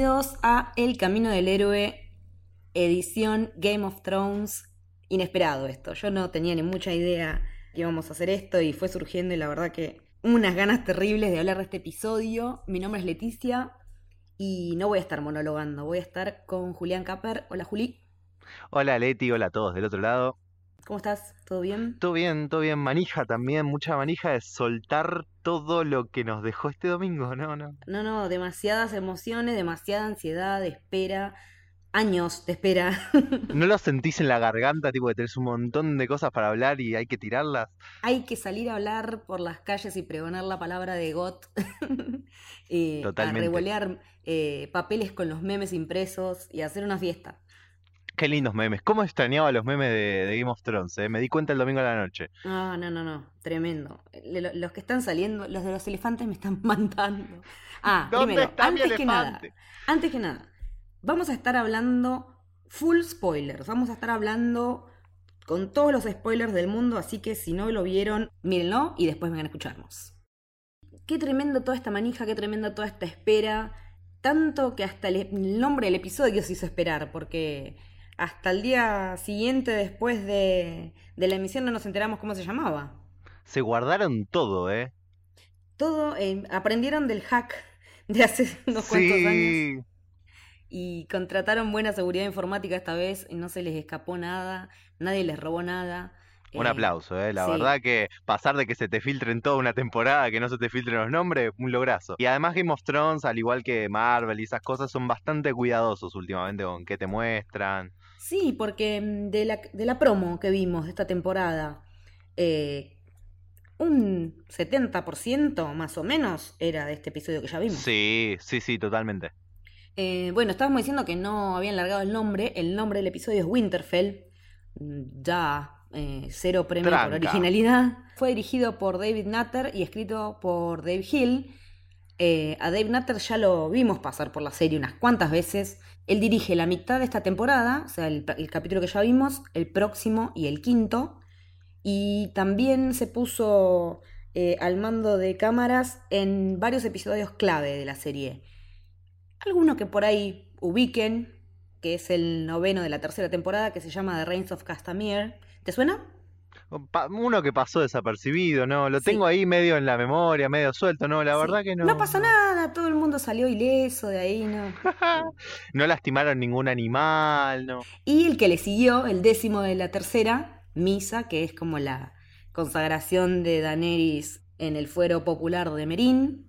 Bienvenidos a El Camino del Héroe, edición Game of Thrones. Inesperado esto, yo no tenía ni mucha idea que íbamos a hacer esto y fue surgiendo y la verdad que unas ganas terribles de hablar de este episodio. Mi nombre es Leticia y no voy a estar monologando, voy a estar con Julián Capper. Hola Juli. Hola Leti, hola a todos del otro lado. ¿Cómo estás? ¿Todo bien? Todo bien, todo bien. Manija también, mucha manija de soltar todo lo que nos dejó este domingo, ¿no? No, no, no demasiadas emociones, demasiada ansiedad, espera, años de espera. ¿No lo sentís en la garganta, tipo que tenés un montón de cosas para hablar y hay que tirarlas? Hay que salir a hablar por las calles y pregonar la palabra de GOT. eh, Totalmente. A revolear eh, papeles con los memes impresos y hacer una fiesta. Qué lindos memes. ¿Cómo extrañaba los memes de, de Game of Thrones? eh? Me di cuenta el domingo a la noche. No, no, no, no. Tremendo. Los que están saliendo, los de los elefantes me están mandando. Ah, ¿Dónde primero, está mi antes que nada, antes que nada, vamos a estar hablando full spoilers. Vamos a estar hablando con todos los spoilers del mundo, así que si no lo vieron, mírenlo y después vengan a escucharnos. Qué tremendo toda esta manija, qué tremenda toda esta espera. Tanto que hasta el nombre del episodio se hizo esperar, porque hasta el día siguiente después de, de la emisión no nos enteramos cómo se llamaba. Se guardaron todo, ¿eh? Todo, eh, aprendieron del hack de hace unos cuantos años y contrataron buena seguridad informática esta vez y no se les escapó nada, nadie les robó nada. Un Eh, aplauso, ¿eh? La sí. verdad que pasar de que se te filtren toda una temporada, que no se te filtren los nombres, un lograzo. Y además Game of Thrones, al igual que Marvel y esas cosas, son bastante cuidadosos últimamente con qué te muestran. Sí, porque mm, de la, de la promo que vimos de esta temporada, eh, un 70% más o menos era de este episodio que ya vimos. Sí, sí, sí, totalmente. Eh, bueno, estábamos diciendo que no habían largado el nombre. El nombre del episodio es Winterfell. Mm, Ya, eh, cero premio por originalidad. Fue dirigido por David Nutter y escrito por Dave Hill. Eh, a Dave Nutter ya lo vimos pasar por la serie unas cuantas veces. Él dirige la mitad de esta temporada, o sea, el, capítulo que ya vimos, el próximo y el quinto. Y también se puso eh, al mando de cámaras en varios episodios clave de la serie. Alguno que por ahí ubiquen, que es el noveno de la tercera temporada, que se llama The Reigns of Castamere. ¿Te suena? Uno que pasó desapercibido, ¿no? Lo Sí. tengo ahí medio en la memoria, medio suelto, ¿no? La Sí. verdad que no. No pasa nada, todo el mundo salió ileso de ahí, ¿no? No lastimaron ningún animal, ¿no? Y el que le siguió, el décimo de la tercera, Misa, que es como la consagración de Daenerys en el fuero popular de Merín.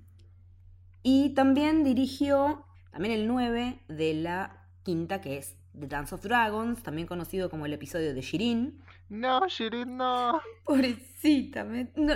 Y también dirigió también el 9 de la quinta, que es The Dance of Dragons, también conocido como el episodio de Shirin. No, Shirin, no. Pobrecita, me- no,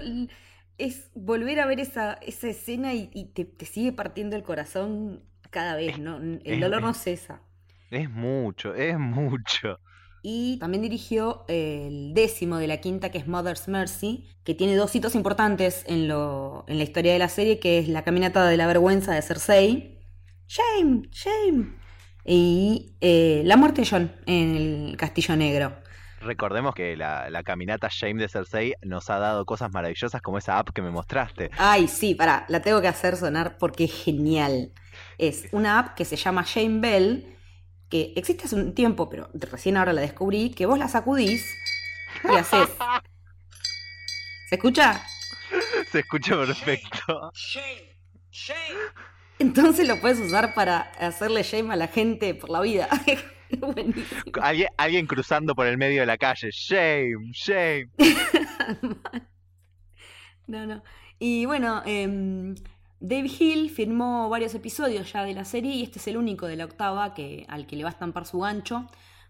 es volver a ver esa, esa escena y, y te, te sigue partiendo el corazón cada vez, ¿no? El es- dolor no es- cesa. Es mucho, es mucho. Y también dirigió el décimo de la quinta, que es Mother's Mercy, que tiene dos hitos importantes en, lo, en la historia de la serie, que es la caminata de la vergüenza de Cersei. Shame, shame. Y eh, la muerte de Jon en el Castillo Negro. Recordemos que la, la caminata Shame de Cersei nos ha dado cosas maravillosas como esa app que me mostraste. Ay, sí, pará, la tengo que hacer sonar porque es genial. Es una app que se llama Shane Bell, que existe hace un tiempo, pero recién ahora la descubrí, que vos la sacudís y haces. ¿Se escucha? Se escucha perfecto. Shame, shame. Entonces lo puedes usar para hacerle shame a la gente por la vida. Alguien, alguien cruzando por el medio de la calle. Shame, shame. No, no. Y bueno, em, Dave Hill firmó varios episodios ya de la serie y este es el único de la octava que, al que le va a estampar su gancho,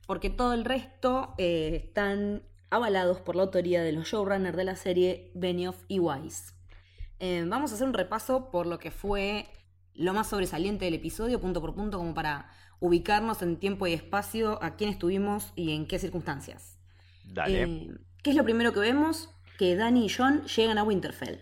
porque todo el resto eh, están avalados por la autoría de los showrunners de la serie Benioff y Weiss. Eh, vamos a hacer un repaso por lo que fue lo más sobresaliente del episodio, punto por punto, como para ubicarnos en tiempo y espacio, a quién estuvimos y en qué circunstancias. Dale. Eh, ¿Qué es lo primero que vemos? Que Dani y John llegan a Winterfell.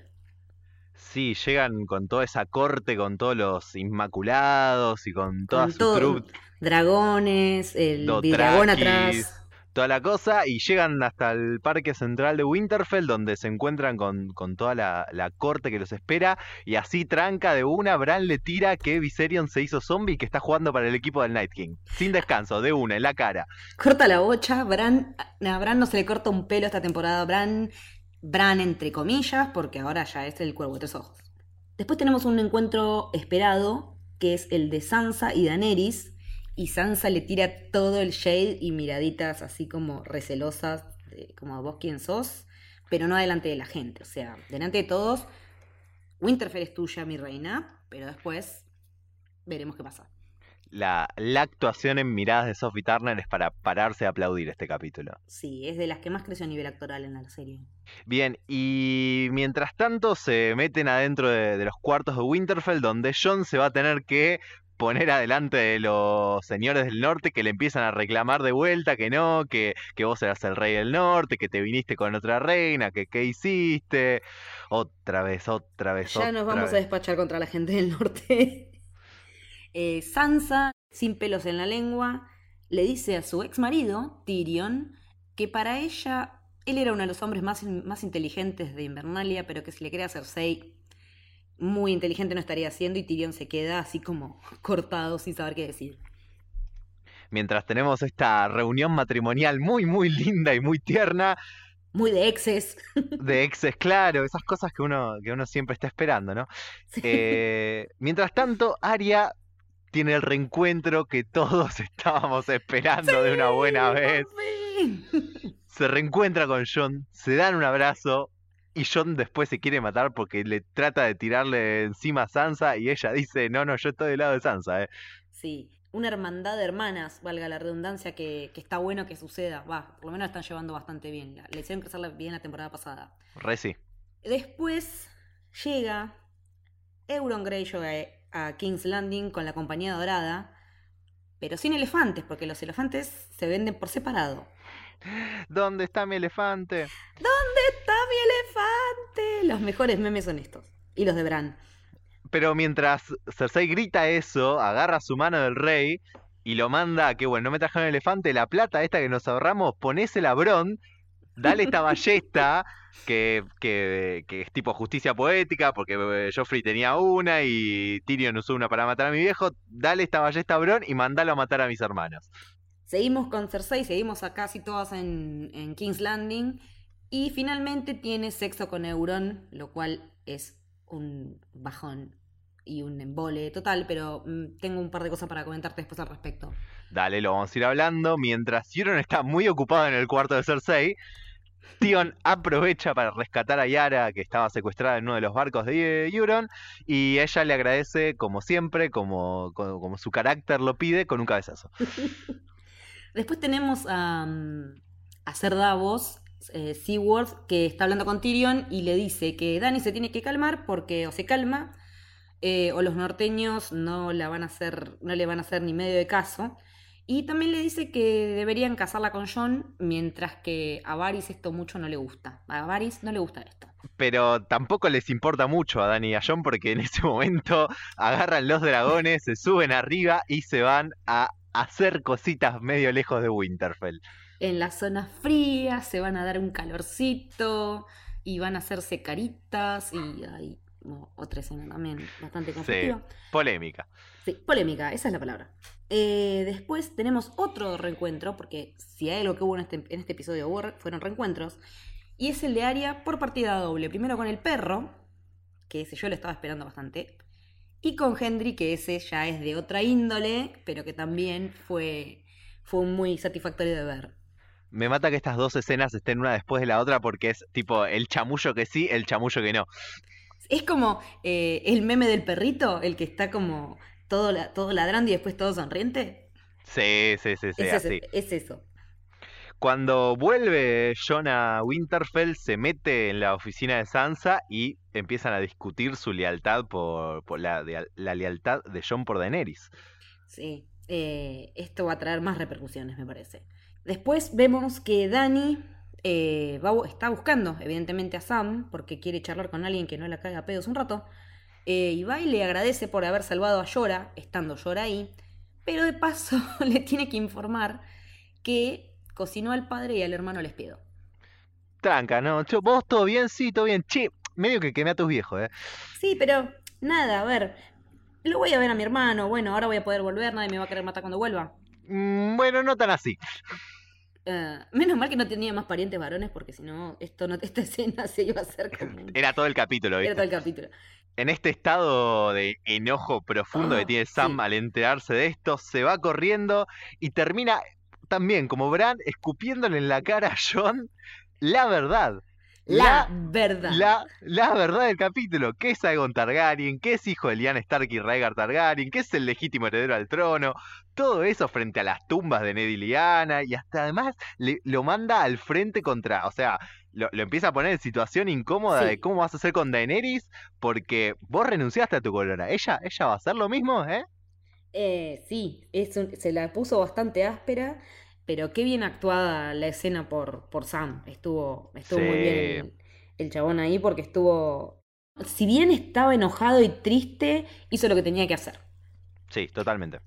Sí, llegan con toda esa corte, con todos los Inmaculados y con toda Con su todo, dragones, el dragón atrás. Toda la cosa y llegan hasta el parque central de Winterfell donde se encuentran con, con toda la, la corte que los espera y así tranca de una, Bran le tira que Viserion se hizo zombie y que está jugando para el equipo del Night King. Sin descanso, de una, en la cara. Corta la bocha, Bran, a Bran no se le corta un pelo esta temporada, Bran, Bran entre comillas, porque ahora ya es el cuervo de tres ojos. Después tenemos un encuentro esperado, que es el de Sansa y Daenerys, y Sansa le tira todo el shade y miraditas así como recelosas, de, como vos quién sos, pero no delante de la gente. O sea, delante de todos, Winterfell es tuya, mi reina, pero después veremos qué pasa. La, la actuación en miradas de Sophie Turner es para pararse a aplaudir este capítulo. Sí, es de las que más creció a nivel actoral en la serie. Bien, y mientras tanto se meten adentro de, de los cuartos de Winterfell donde Jon se va a tener que poner adelante de los señores del norte que le empiezan a reclamar de vuelta que no, que, que vos eras el rey del norte, que te viniste con otra reina, que qué hiciste. Otra vez, otra vez, Ya otra nos vamos a despachar contra la gente del norte. Eh, Sansa, sin pelos en la lengua, le dice a su ex marido, Tyrion, que para ella él era uno de los hombres más, más inteligentes de Invernalia, pero que si le quería a Cersei, muy inteligente no estaría haciendo, y Tyrion se queda así como cortado sin saber qué decir. Mientras tenemos esta reunión matrimonial muy, muy linda y muy tierna, Muy de exes. de exes, claro, esas cosas que uno, que uno siempre está esperando, ¿no? Sí. Eh, mientras tanto, Aria tiene el reencuentro que todos estábamos esperando de una buena vez. Sí. Se reencuentra con John, se dan un abrazo y John después se quiere matar porque le trata de tirarle encima a Sansa y ella dice, no, no, yo estoy del lado de Sansa, ¿eh? Sí, una hermandad de hermanas, valga la redundancia, que, que está bueno que suceda. Va, por lo menos la están llevando bastante bien. La, le hicieron crecerla bien la temporada pasada. Re sí. Después llega Euron Greyjoy a, a King's Landing con la compañía dorada, pero sin elefantes, porque los elefantes se venden por separado. ¿Dónde está mi elefante? ¿Dónde está mi elefante? Los mejores memes son estos. Y los de Bran. Pero mientras Cersei grita eso, agarra su mano del rey y lo manda a que, bueno, no me trajeron el elefante, la plata esta que nos ahorramos, ponésela a Bron, dale esta ballesta, que, que, que es tipo justicia poética, porque eh, Joffrey tenía una y Tyrion usó una para matar a mi viejo, dale esta ballesta a Bron y mandalo a matar a mis hermanos. Seguimos con Cersei, seguimos a casi todas en, en King's Landing. Y finalmente tiene sexo con Euron, lo cual es un bajón y un embole total, pero mm, tengo un par de cosas para comentarte después al respecto. Dale, lo vamos a ir hablando. Mientras Euron está muy ocupado en el cuarto de Cersei, Tion aprovecha para rescatar a Yara, que estaba secuestrada en uno de los barcos de Euron, y ella le agradece, como siempre, como, como, como su carácter lo pide, con un cabezazo. Después tenemos a, mm, a Ser Davos, eh, Seaworth, que está hablando con Tyrion y le dice que Dani se tiene que calmar porque o se calma eh, o los norteños no, la van a hacer, no le van a hacer ni medio de caso. Y también le dice que deberían casarla con John, mientras que a Varys esto mucho no le gusta. A Varys no le gusta esto. Pero tampoco les importa mucho a Dani y a Jon porque en ese momento agarran los dragones, se suben arriba y se van a hacer cositas medio lejos de Winterfell. En las zonas frías se van a dar un calorcito y van a hacerse caritas y hay oh, otra escena también bastante Sí, conflictiva. polémica. Sí, polémica, esa es la palabra. Eh, después tenemos otro reencuentro, porque si hay algo que hubo en este, en este episodio fueron reencuentros, y es el de Aria por partida doble. Primero con el perro, que ese yo lo estaba esperando bastante, y con Hendry, que ese ya es de otra índole, pero que también fue, fue muy satisfactorio de ver. Me mata que estas dos escenas estén una después de la otra porque es tipo el chamullo que sí, el chamullo que no. Es como eh, el meme del perrito, el que está como todo, la- todo ladrando y después todo sonriente. Sí, sí, sí, sí, es, es eso. Cuando vuelve Jon a Winterfell, se mete en la oficina de Sansa y empiezan a discutir su lealtad por, por la, de- la lealtad de Jon por Daenerys. Sí, eh, esto va a traer más repercusiones, me parece. Después vemos que Dani eh, va está buscando, evidentemente, a Sam, porque quiere charlar con alguien que no la caga a pedos un rato. eh, y va y le agradece por haber salvado a Llora, estando Llora ahí. Pero de paso le tiene que informar que cocinó al padre y al hermano les pido. Tranca, ¿no? Yo, vos todo bien, sí, todo bien. Che, medio que quemé a tus viejos, ¿eh? Sí, pero nada, a ver. Lo voy a ver a mi hermano. Bueno, ahora voy a poder volver. Nadie me va a querer matar cuando vuelva. Mm, bueno, no tan así. Eh, menos mal que no tenía más parientes varones, porque si no, esto no, esta escena se iba a hacer como. Era todo el capítulo, Era ¿viste? todo el capítulo. En este estado de enojo profundo que tiene Sam sí. al enterarse de esto, se va corriendo y termina también, como Bran, escupiéndole en la cara a John la verdad. La, verdad. La, la verdad del capítulo, que es Aegon Targaryen, que es hijo de Lyanna Stark y Rhaegar Targaryen, que es el legítimo heredero al trono, todo eso frente a las tumbas de Ned y Lyanna, y hasta además le- lo manda al frente contra, o sea, lo, lo empieza a poner en situación incómoda Sí. de cómo vas a hacer con Daenerys, porque vos renunciaste a tu corona, ella, ella va a hacer lo mismo, ¿eh? Eh, sí, es un- se la puso bastante áspera, pero qué bien actuada la escena por, por Sam. Estuvo, estuvo muy bien el, el chabón ahí porque estuvo... Si bien estaba enojado y triste, hizo lo que tenía que hacer. Sí, totalmente.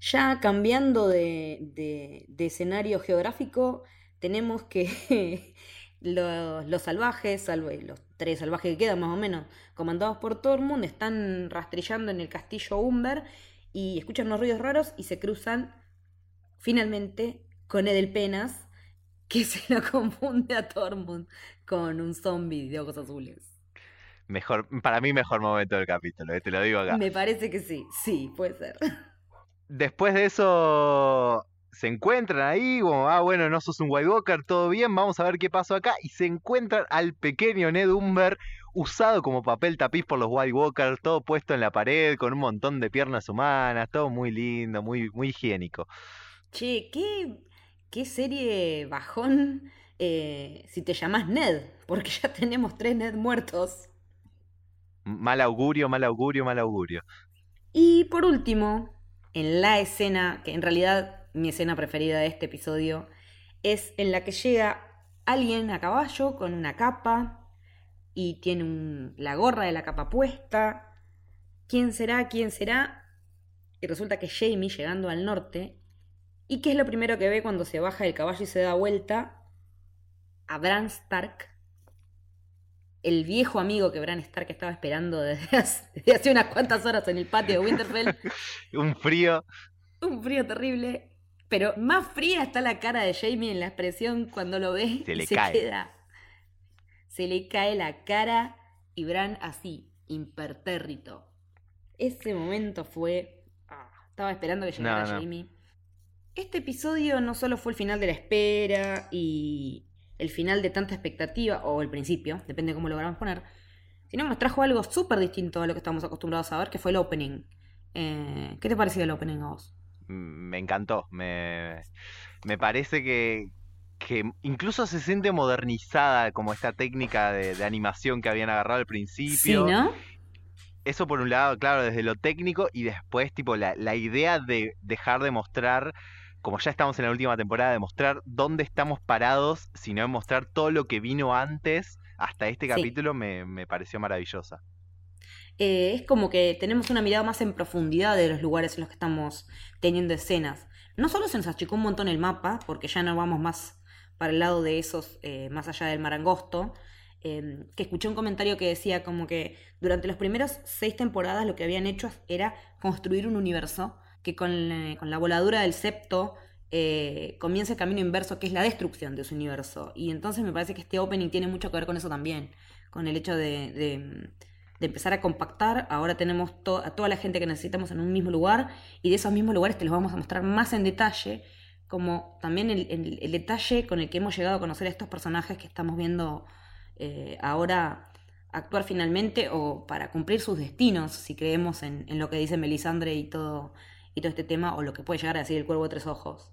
Ya cambiando de, de- de escenario geográfico, tenemos que los, los salvajes, salvo los tres salvajes que quedan más o menos, comandados por Tormund, están rastrillando en el castillo Umber y escuchan unos ruidos raros y se cruzan finalmente con Edelpenas, que se lo confunde a Tormund con un zombie de ojos azules. Mejor, para mí mejor momento del capítulo, ¿eh? te lo digo acá. Me parece que sí, sí, puede ser. Después de eso se encuentran ahí, como, ah, bueno, no sos un White Walker, todo bien, vamos a ver qué pasó acá. Y se encuentran al pequeño Ned Umber usado como papel tapiz por los White Walkers, todo puesto en la pared, con un montón de piernas humanas, todo muy lindo, muy, muy higiénico. Che, qué, qué serie bajón eh, si te llamas Ned, porque ya tenemos tres Ned muertos. Mal augurio, mal augurio, mal augurio. Y por último, en la escena, que en realidad mi escena preferida de este episodio, es en la que llega alguien a caballo con una capa y tiene un- la gorra de la capa puesta. ¿Quién será? ¿Quién será? Y resulta que Jamie llegando al norte. ¿Y qué es lo primero que ve cuando se baja del caballo y se da vuelta? A Bran Stark, el viejo amigo que Bran Stark estaba esperando desde hace, desde hace unas cuantas horas en el patio de Winterfell. Un frío. Un frío terrible. Pero más fría está la cara de Jamie en la expresión cuando lo ve. Se le se cae. queda. Se le cae la cara y Bran así, impertérrito. Ese momento fue. ah, estaba esperando que llegara No, no. Jamie. Este episodio no solo fue el final de la espera y el final de tanta expectativa, o el principio, depende de cómo lo queramos poner, sino que nos trajo algo súper distinto a lo que estamos acostumbrados a ver, que fue el opening. Eh, ¿Qué te pareció el opening a vos? Mm, Me encantó. Me, me parece que, que incluso se siente modernizada como esta técnica de, de animación que habían agarrado al Sí, principio. ¿no? Eso por un lado, claro, desde lo técnico y después, tipo, la, la idea de dejar de mostrar, como ya estamos en la última temporada, de mostrar dónde estamos parados, sino de mostrar todo lo que vino antes hasta este Sí. capítulo, me, me pareció maravillosa. Eh, es como que tenemos una mirada más en profundidad de los lugares en los que estamos teniendo escenas. No solo se nos achicó un montón el mapa, porque ya no vamos más para el lado de esos, eh, más allá del mar angosto, eh, que escuché un comentario que decía como que durante los primeros seis temporadas lo que habían hecho era construir un universo que con, eh, con la voladura del septo eh, comienza el camino inverso, que es la destrucción de su universo. Y entonces me parece que este opening tiene mucho que ver con eso también, con el hecho de, de- de empezar a compactar. Ahora tenemos a toda la gente que necesitamos en un mismo lugar y de esos mismos lugares te los vamos a mostrar más en detalle, como también el, el- el detalle con el que hemos llegado a conocer a estos personajes que estamos viendo eh, ahora actuar finalmente o para cumplir sus destinos, si creemos en, en lo que dice Melisandre y todo, y todo este tema, o lo que puede llegar a decir el cuervo de tres ojos.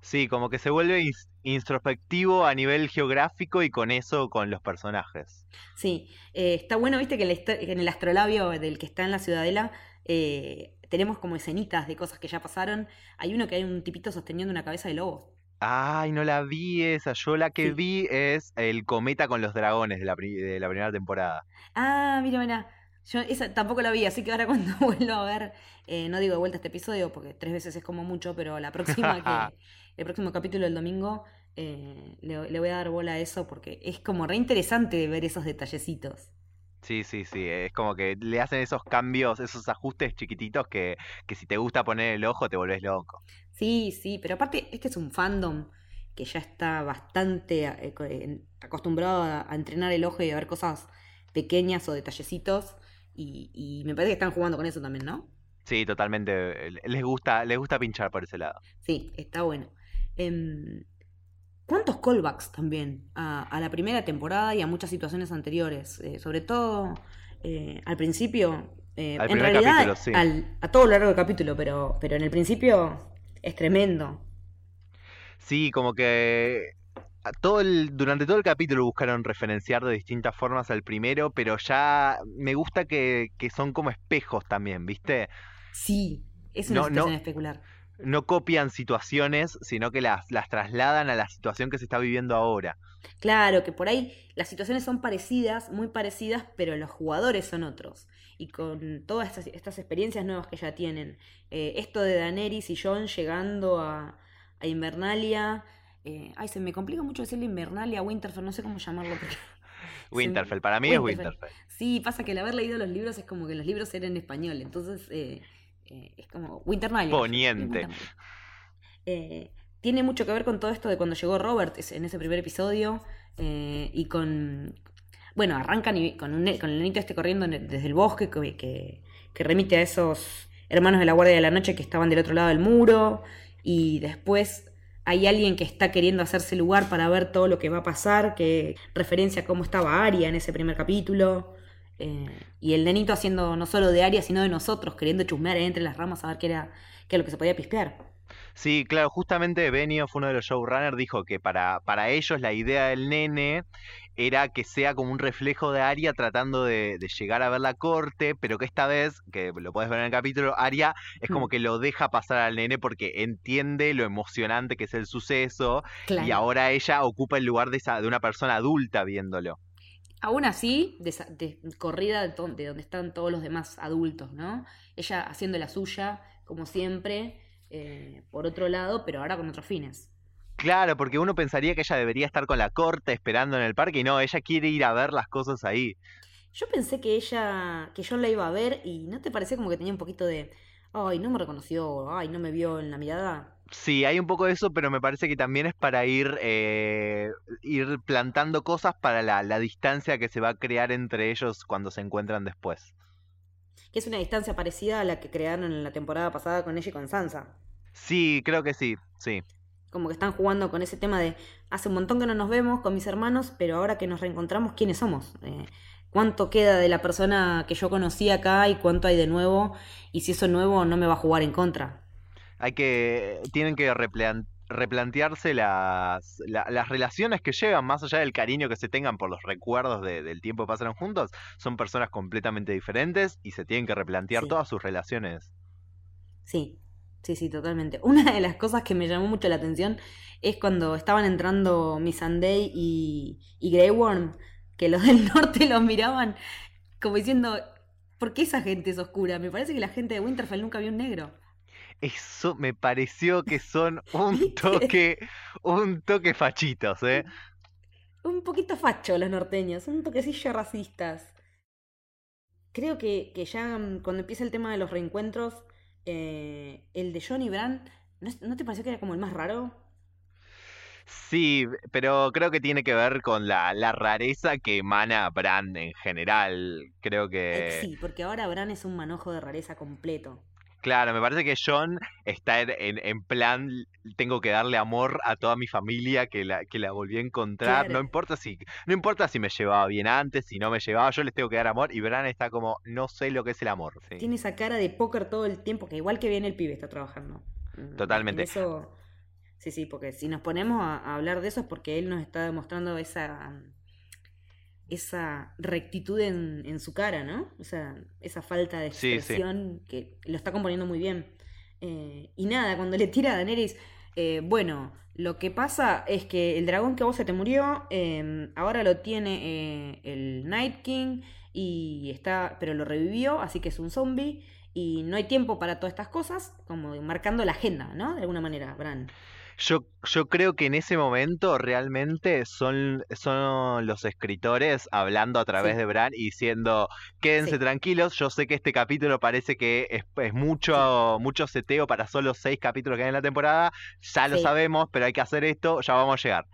Sí, como que se vuelve introspectivo a nivel geográfico y con eso con los personajes. Sí, eh, está bueno, viste, que en, el astrolabio del que está en la ciudadela eh, tenemos como escenitas de cosas que ya pasaron. Hay uno que hay un tipito sosteniendo una cabeza de lobo. Ay, no la vi esa. Yo la que Sí. vi es el cometa con los dragones de la, de la primera temporada. Ah, mira, mira. Yo esa tampoco la vi, así que ahora cuando vuelvo a ver, eh, no digo de vuelta este episodio porque tres veces es como mucho, pero la próxima que, el próximo capítulo del domingo eh, le, le voy a dar bola a eso porque es como re interesante ver esos detallecitos. Sí, sí, sí, es como que le hacen esos cambios, esos ajustes chiquititos que, que si te gusta poner el ojo te volvés loco. Sí, sí, pero aparte este es un fandom que ya está bastante eh, acostumbrado a entrenar el ojo y a ver cosas pequeñas o detallecitos y, y me parece que están jugando con eso también, ¿no? Sí, totalmente, les gusta, les gusta pinchar por ese lado. Sí, está bueno. Em, ¿Cuántos callbacks también a, a la primera temporada y a muchas situaciones anteriores? Eh, sobre todo eh, al principio, eh, Al en realidad capítulo, sí. al- a todo lo largo del capítulo, pero, pero en el principio es tremendo. Sí, como que todo el, durante todo el capítulo buscaron referenciar de distintas formas al primero, pero ya me gusta que, que son como espejos también, ¿viste? Sí, es una No, situación no. especular. No copian situaciones, sino que las, las trasladan a la situación que se está viviendo ahora. Claro, que por ahí las situaciones son parecidas, muy parecidas, pero los jugadores son otros. Y con todas estas, estas experiencias nuevas que ya tienen. eh, esto de Daenerys y Jon llegando a, a Invernalia. Eh, ay, se me complica mucho decirle Invernalia, Winterfell, no sé cómo llamarlo. porque- Winterfell, para mí es Winterfell. Sí, pasa que al haber leído los libros es como que los libros eran en español, entonces eh, eh, es como Winternalia. Poniente. Eh, tiene mucho que ver con todo esto de cuando llegó Robert en ese primer episodio y con... Bueno, arrancan y- con, un, ne- con el nenito este corriendo desde el bosque que, que, que remite a esos hermanos de la Guardia de la Noche que estaban del otro lado del muro y después hay alguien que está queriendo hacerse lugar para ver todo lo que va a pasar, que referencia a cómo estaba Aria en ese primer capítulo. eh, y el nenito haciendo no solo de Aria, sino de nosotros, queriendo chusmear entre las ramas a ver qué era, qué era lo que se podía pispear. Sí, claro, justamente Benioff, uno de los showrunners, dijo que para, para ellos la idea del nene era que sea como un reflejo de Arya tratando de, de llegar a ver la corte, pero que esta vez, que lo puedes ver en el capítulo, Arya es como Mm. que lo deja pasar al nene porque entiende lo emocionante que es el suceso Claro. y ahora ella ocupa el lugar de, esa, de una persona adulta viéndolo. Aún así, de- corrida de donde están todos los demás adultos, ¿no? Ella haciendo la suya, como siempre, eh, por otro lado, pero ahora con otros fines. Claro, porque uno pensaría que ella debería estar con la corte esperando en el parque y no, ella quiere ir a ver las cosas ahí. Yo pensé que ella, que yo la iba a ver y ¿no te parecía como que tenía un poquito de, ay, no me reconoció, ay, no me vio en la mirada? Sí, hay un poco de eso, pero me parece que también es para ir, eh, ir plantando cosas para la, la distancia que se va a crear entre ellos cuando se encuentran después. Que es una distancia parecida a la que crearon en la temporada pasada con ella y con Sansa. Sí, creo que sí, sí. Como que están jugando con ese tema de, hace un montón que no nos vemos con mis hermanos, pero ahora que nos reencontramos, ¿quiénes somos? Eh, ¿Cuánto queda de la persona que yo conocí acá y cuánto hay de nuevo? Y si eso nuevo no me va a jugar en contra. Hay que, tienen que replan- replantearse las, la- las relaciones que llevan, más allá del cariño que se tengan por los recuerdos de- del tiempo que pasaron juntos, son personas completamente diferentes y se tienen que replantear Sí. todas sus relaciones. Sí, sí, sí, totalmente. Una de las cosas que me llamó mucho la atención es cuando estaban entrando Missandei y, y Grey Worm, que los del norte los miraban como diciendo, ¿por qué esa gente es oscura? Me parece que la gente de Winterfell nunca vio un negro. Eso me pareció que son un toque, un toque fachitos, ¿eh? Un poquito facho los norteños, un toquecillo racistas. Creo que, que ya mm, cuando empieza el tema de los reencuentros, eh, el de John y Bran, ¿no, ¿no te pareció que era como el más raro? Sí, pero creo que tiene que ver con la, la rareza que emana Bran en general. Creo que, sí, porque ahora Bran es un manojo de rareza completo. Claro, me parece que John está en, en- en plan, tengo que darle amor a toda mi familia que la, que la volví a encontrar. No importa si, no importa si me llevaba bien antes, si no me llevaba, yo les tengo que dar amor. Y Bran está como, no sé lo que es el amor. sí. Tiene esa cara de póker todo el tiempo, que igual que viene el pibe está trabajando. Mm, Totalmente. en eso, sí, sí, porque si nos ponemos a, a hablar de eso es porque él nos está demostrando esa esa rectitud en, en su cara, ¿no? O sea, esa falta de Sí, sí. expresión que lo está componiendo muy bien. Eh, y nada, cuando le tira a Daenerys, eh, bueno, lo que pasa es que el dragón que a vos se te murió, eh, ahora lo tiene eh, el Night King y está, pero lo revivió, así que es un zombie y no hay tiempo para todas estas cosas, como marcando la agenda, ¿no? De alguna manera, Bran. Yo, yo creo que en ese momento realmente son, son los escritores hablando a través Sí, de Bran y diciendo, quédense sí, tranquilos, yo sé que este capítulo parece que es, es sí, mucho, mucho seteo para solo seis capítulos que hay en la temporada, ya lo sabemos, pero hay que hacer esto, ya vamos a llegar.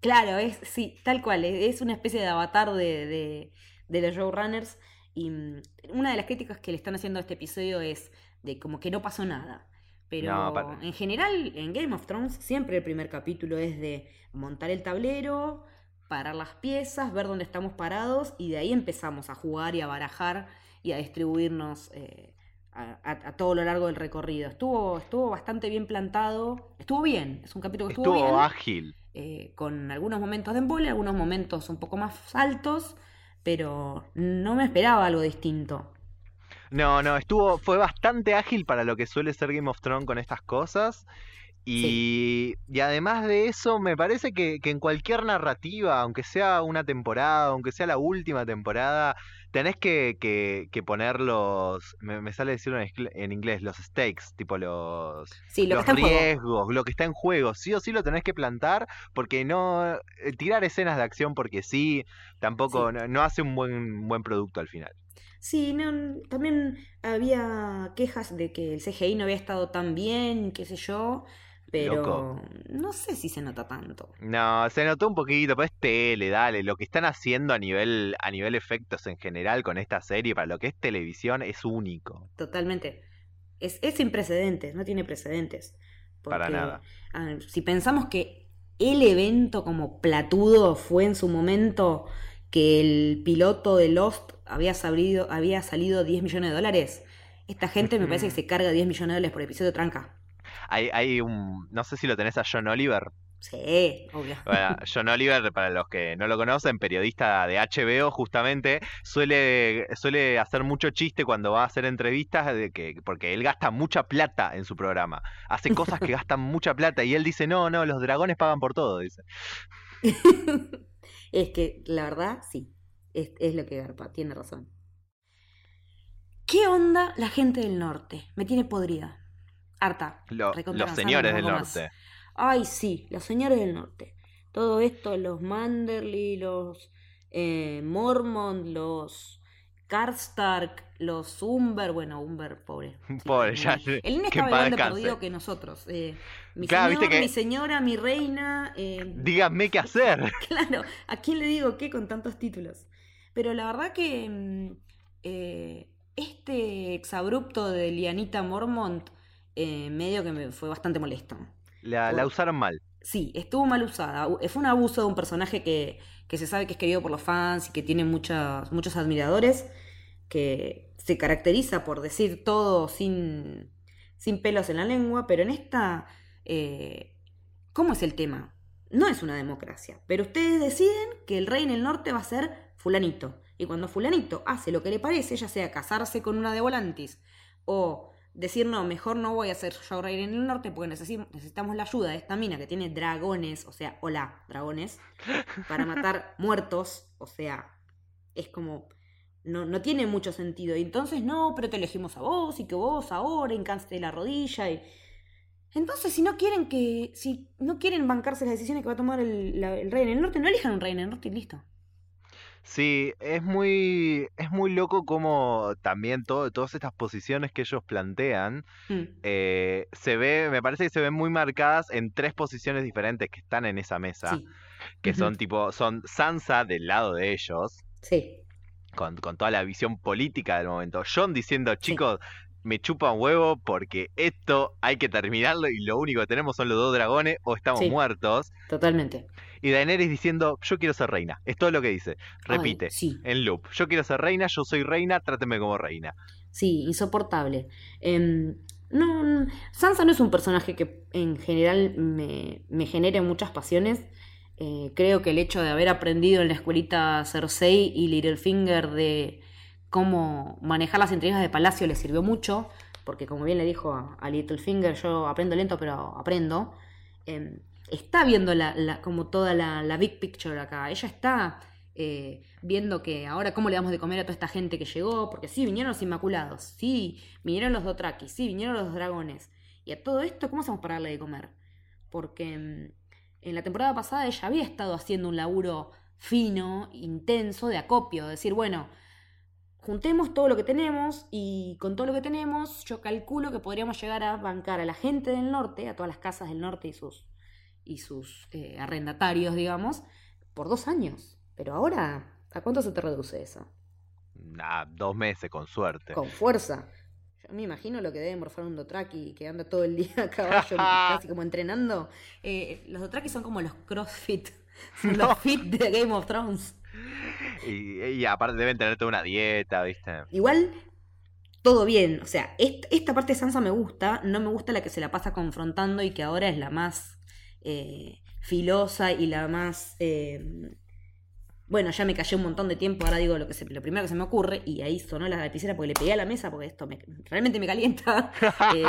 Claro, es, sí, tal cual, es es una especie de avatar de, de, de los showrunners y mm, una de las críticas que le están haciendo a este episodio es de como que no pasó nada. No, Pero para... en general, en Game of Thrones, siempre el primer capítulo es de montar el tablero, parar las piezas, ver dónde estamos parados y de ahí empezamos a jugar y a barajar y a distribuirnos eh, a, a- a todo lo largo del recorrido. Estuvo, estuvo bastante bien plantado, estuvo bien, es un capítulo que estuvo Estuvo bien ágil. eh, con algunos momentos de embole, algunos momentos un poco más altos, pero no me esperaba algo distinto. No, no, estuvo, fue bastante ágil para lo que suele ser Game of Thrones con estas cosas. Sí, Y, y además de eso, me parece que, que en cualquier narrativa, aunque sea una temporada, aunque sea la última temporada, tenés que, que, que poner los, me, me sale decirlo en, inglés, los stakes, tipo los, sí, lo los riesgos, lo que está en juego. Sí o sí lo tenés que plantar, porque no, eh, tirar escenas de acción porque sí, tampoco, Sí, no, no hace un buen, buen producto al final. sí, no, también había quejas de que el CGI no había estado tan bien, qué sé yo, Loco. pero no sé si se nota tanto. No, se notó un poquito, pero es tele, dale. Lo que están haciendo a nivel, a nivel efectos en general con esta serie, para lo que es televisión, es único. Totalmente. Es, es sin precedentes, no tiene precedentes. Para nada. si pensamos que el evento como platudo fue en su momento que el piloto de Lost había salido, había salido 10 millones de dólares, esta gente me parece que se carga 10 millones de dólares por episodio tranca. Hay, hay un, no sé si lo tenés a John Oliver. Sí, obvio. Bueno, John Oliver, para los que no lo conocen, periodista de HBO, justamente, suele, suele hacer mucho chiste cuando va a hacer entrevistas de que, porque él gasta mucha plata en su programa. Hace cosas que gastan mucha plata y él dice, no, no, los dragones pagan por todo, dice. Es que la verdad, sí, es, es lo que garpa, tiene razón. ¿Qué onda la gente del norte? Me tiene podrida. Harta, Lo- los señores del más. norte. Ay, sí, los señores del norte. Todo esto, los Manderly, los eh, Mormont, los Karstark, los Umber, bueno, Umber, pobre. Pobre, ya El en estaba igual de perdido que nosotros. eh, mi Claro, señor, mi señora, mi reina. eh, díganme qué hacer. Claro, ¿a quién le digo qué con tantos títulos? Pero la verdad que mm, eh, este exabrupto de Lianita Mormont eh, medio que me fue bastante molesto. La, la usaron mal. sí, estuvo mal usada. Fue un abuso de un personaje que, que se sabe que es querido por los fans y que tiene muchas, muchos admiradores, que se caracteriza por decir todo sin, sin pelos en la lengua, pero en esta, eh, ¿cómo es el tema? No es una democracia, pero ustedes deciden que el rey en el norte va a ser fulanito. Y cuando fulanito hace lo que le parece, ya sea casarse con una de Volantis o decir no, mejor no voy a ser yo rey en el norte porque necesi- necesitamos la ayuda de esta mina que tiene dragones, o sea, hola, dragones, para matar muertos, o sea, es como, no, no tiene mucho sentido. Y entonces, no, pero te elegimos a vos y que vos ahora hincaste la rodilla y... Entonces, si no quieren que, si no quieren bancarse las decisiones que va a tomar el, la- el rey en el norte, no elijan un rey en el norte y listo. Sí, es muy, es muy loco como también todo, todas estas posiciones que ellos plantean Mm, eh, se ve, me parece que se ven muy marcadas en tres posiciones diferentes que están en esa mesa, sí. que son tipo, son Sansa del lado de ellos, Sí, con, con toda la visión política del momento, Jon diciendo, sí, chicos, me chupa un huevo porque esto hay que terminarlo y lo único que tenemos son los dos dragones o estamos muertos, totalmente. Y Daenerys diciendo, yo quiero ser reina, es todo lo que dice, Ay, repite, sí, en loop, yo quiero ser reina, yo soy reina, tráteme como reina. sí, insoportable. Em, no, Sansa no es un personaje que en general me, me genere muchas pasiones. Eh, creo que el hecho de haber aprendido en la escuelita Cersei y Littlefinger de cómo manejar las intrigas de palacio le sirvió mucho, porque como bien le dijo a, a Littlefinger, yo aprendo lento, pero aprendo. Em, está viendo la, como toda la, la big picture acá. Ella está eh, viendo que ahora cómo le damos de comer a toda esta gente que llegó, porque sí, vinieron los Inmaculados, sí, vinieron los Dothraki, sí, vinieron los dragones. Y a todo esto, ¿cómo hacemos para darle de comer? porque mm, en la temporada pasada ella había estado haciendo un laburo fino, intenso, de acopio, decir, bueno, juntemos todo lo que tenemos y con todo lo que tenemos yo calculo que podríamos llegar a bancar a la gente del norte, a todas las casas del norte y sus, y sus eh, arrendatarios, digamos, por dos años. Pero ahora, ¿a cuánto se te reduce eso? Nah, dos meses con suerte. Con fuerza. Yo me imagino lo que debe morfar un Dotraki que anda todo el día a caballo, casi como entrenando. Eh, los Dotraki son como los CrossFit. Son No. los fit de Game of Thrones. Y, y aparte deben tener toda una dieta, ¿viste? Igual, todo bien. O sea, est- esta parte de Sansa me gusta. No me gusta la que se la pasa confrontando y que ahora es la más eh, filosa y la más. eh, bueno, ya me callé un montón de tiempo. Ahora digo lo, que se- lo primero que se me ocurre. Y ahí sonó la lapicera porque le pegué a la mesa porque esto me- realmente me calienta. Eh,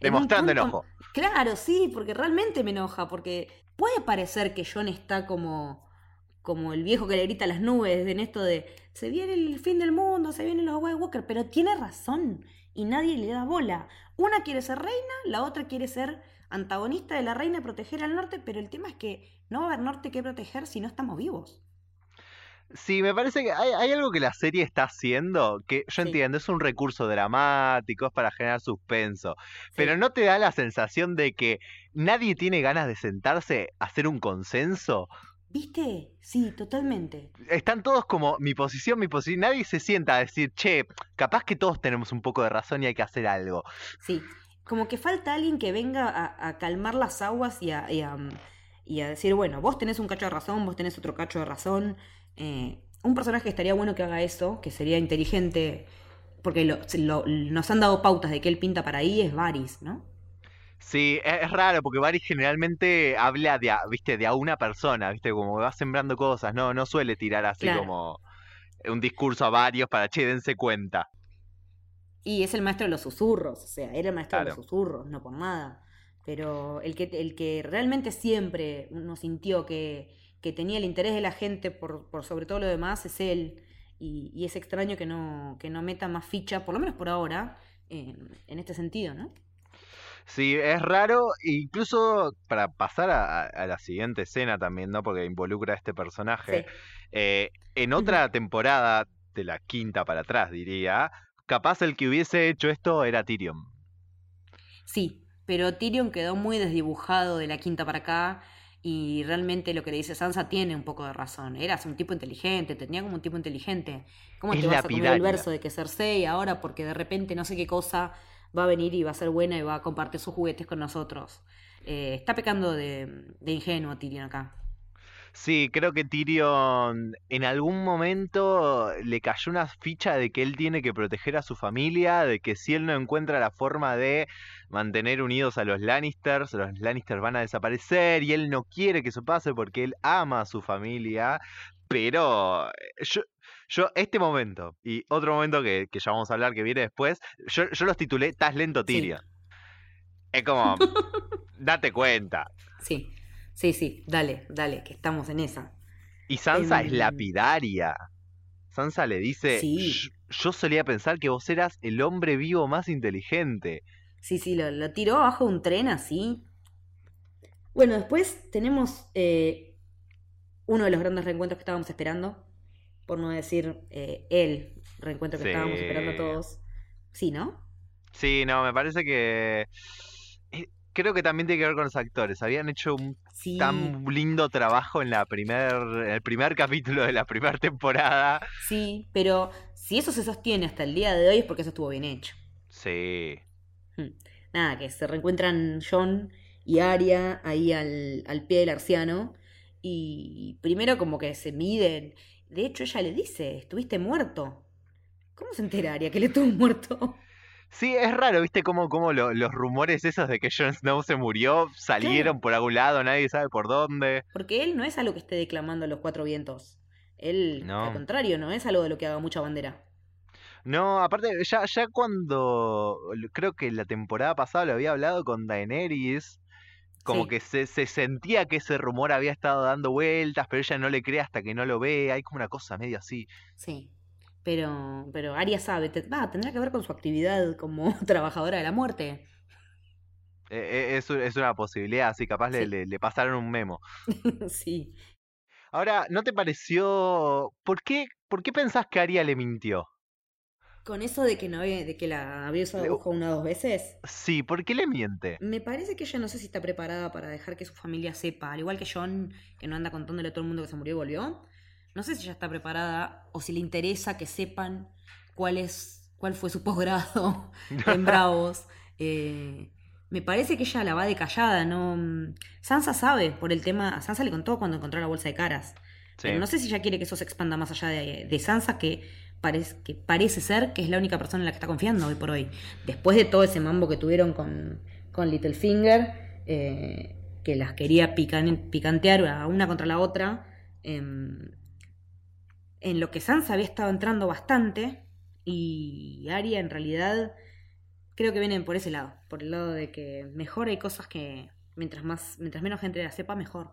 Demostrando punto- enojo. Claro, sí, porque realmente me enoja. Porque puede parecer que John está como como el viejo que le grita a las nubes en esto de se viene el fin del mundo, se vienen los White Walker, pero tiene razón y nadie le da bola. Una quiere ser reina, la otra quiere ser antagonista de la reina, proteger al norte, pero el tema es que no va a haber norte que proteger si no estamos vivos. Sí, me parece que hay, hay algo que la serie está haciendo que yo Sí. entiendo, es un recurso dramático, es para generar suspenso, pero. ¿no te da la sensación de que nadie tiene ganas de sentarse a hacer un consenso? ¿Viste? Sí, totalmente. Están todos como mi posición, mi posición, nadie se sienta a decir, che, capaz que todos tenemos un poco de razón y hay que hacer algo. Sí, como que falta alguien que venga a, a calmar las aguas y a, y a, mm, y a decir, bueno, vos tenés un cacho de razón, vos tenés otro cacho de razón. Eh, un personaje que estaría bueno que haga eso, que sería inteligente, porque lo- se- lo- nos han dado pautas de que él pinta para ahí, es Varys, ¿no? Sí, es, es raro porque Varys generalmente habla de a, viste, de a una persona, viste, como va sembrando cosas, no, no suele tirar así Claro. como un discurso a varios para, che, dense cuenta. Y es el maestro de los susurros, o sea, era el maestro de los susurros, no por nada. Pero el que, el que realmente siempre uno sintió que, que tenía el interés de la gente por, por sobre todo lo demás es él. Y, y es extraño que no, que no meta más ficha, por lo menos por ahora, en, en este sentido, ¿no? Sí, es raro, incluso para pasar a, la siguiente escena también, ¿no? Porque involucra a este personaje. Sí. Eh, en otra temporada, de la quinta para atrás, diría, capaz el que hubiese hecho esto era Tyrion. Sí, pero Tyrion quedó muy desdibujado de la quinta para acá y realmente lo que le dice Sansa tiene un poco de razón. Eras un tipo inteligente, tenía como un tipo inteligente. ¿Cómo Es te vas a comer el verso de que Cersei ahora porque de repente no sé qué cosa va a venir y va a ser buena y va a compartir sus juguetes con nosotros? Eh, está pecando de, de ingenuo Tyrion acá. Sí, creo que Tyrion en algún momento le cayó una ficha de que él tiene que proteger a su familia, de que si él no encuentra la forma de mantener unidos a los Lannisters, los Lannisters van a desaparecer y él no quiere que eso pase porque él ama a su familia, pero eh, yo, yo este momento y otro momento que, que ya vamos a hablar que viene después, yo, yo los titulé Estás lento Sí. Tyrion. Es como, date cuenta. Sí, sí, sí, dale, dale, que estamos en esa. Y Sansa es Em, lapidaria. Sansa le dice, Sí. "Yo- solía pensar que vos eras el hombre vivo más inteligente. Sí, sí, lo, lo tiró abajo de un tren así. Bueno, después tenemos eh, uno de los grandes reencuentros que estábamos esperando. Por no decir eh, el reencuentro que estábamos esperando todos. Sí, ¿no? Sí, no, me parece que... Creo que también tiene que ver con los actores. Habían hecho un Sí. tan lindo trabajo en la primer, en el primer capítulo de la primera temporada. Sí, pero si eso se sostiene hasta el día de hoy es porque eso estuvo bien hecho. Sí. Hmm. Nada, que se reencuentran John y Arya ahí al, al pie del arciano. Y primero como que se miden. De hecho, ella le dice, estuviste muerto. ¿Cómo se entera Arya que le estuvo muerto? Sí, es raro, ¿viste? Cómo, cómo lo- los rumores esos de que Jon Snow se murió salieron Claro. por algún lado, nadie sabe por dónde. Porque él no es algo que esté declamando los cuatro vientos. Él, No. al contrario, no es algo de lo que haga mucha bandera. No, aparte, ya, ya cuando, creo que la temporada pasada lo había hablado con Daenerys, como Sí. que se, se sentía que ese rumor había estado dando vueltas, pero ella no le cree hasta que no lo ve, hay como una cosa medio así. Sí. Pero, pero Arya sabe, te- va, tendrá que ver con su actividad como trabajadora de la muerte. Eh, eh, es, es una posibilidad, así capaz le, Sí. le- le pasaron un memo. sí. Ahora, ¿no te pareció... ¿Por qué, por qué pensás que Aria le mintió? Con eso de que no de que la había usado aguja una o dos veces, Sí, ¿por qué le miente? me parece que ella no sé si está preparada para dejar que su familia sepa, al igual que John, que no anda contándole a todo el mundo que se murió y volvió. No sé si ella está preparada o si le interesa que sepan cuál es, cuál fue su posgrado en Bravos. Eh, me parece que ella la va de callada, ¿no? Sansa sabe por el tema, Sansa le contó cuando encontró la bolsa de caras. Sí. Pero no sé si ella quiere que eso se expanda más allá de, de Sansa, que, parece que parece ser que es la única persona en la que está confiando hoy por hoy. Después de todo ese mambo que tuvieron con, con Littlefinger, eh, que las quería pican- picantear a una contra la otra, em, en lo que Sansa había estado entrando bastante, y Arya en realidad creo que vienen por ese lado, por el lado de que mejor hay cosas que mientras más, mientras menos gente la sepa, mejor.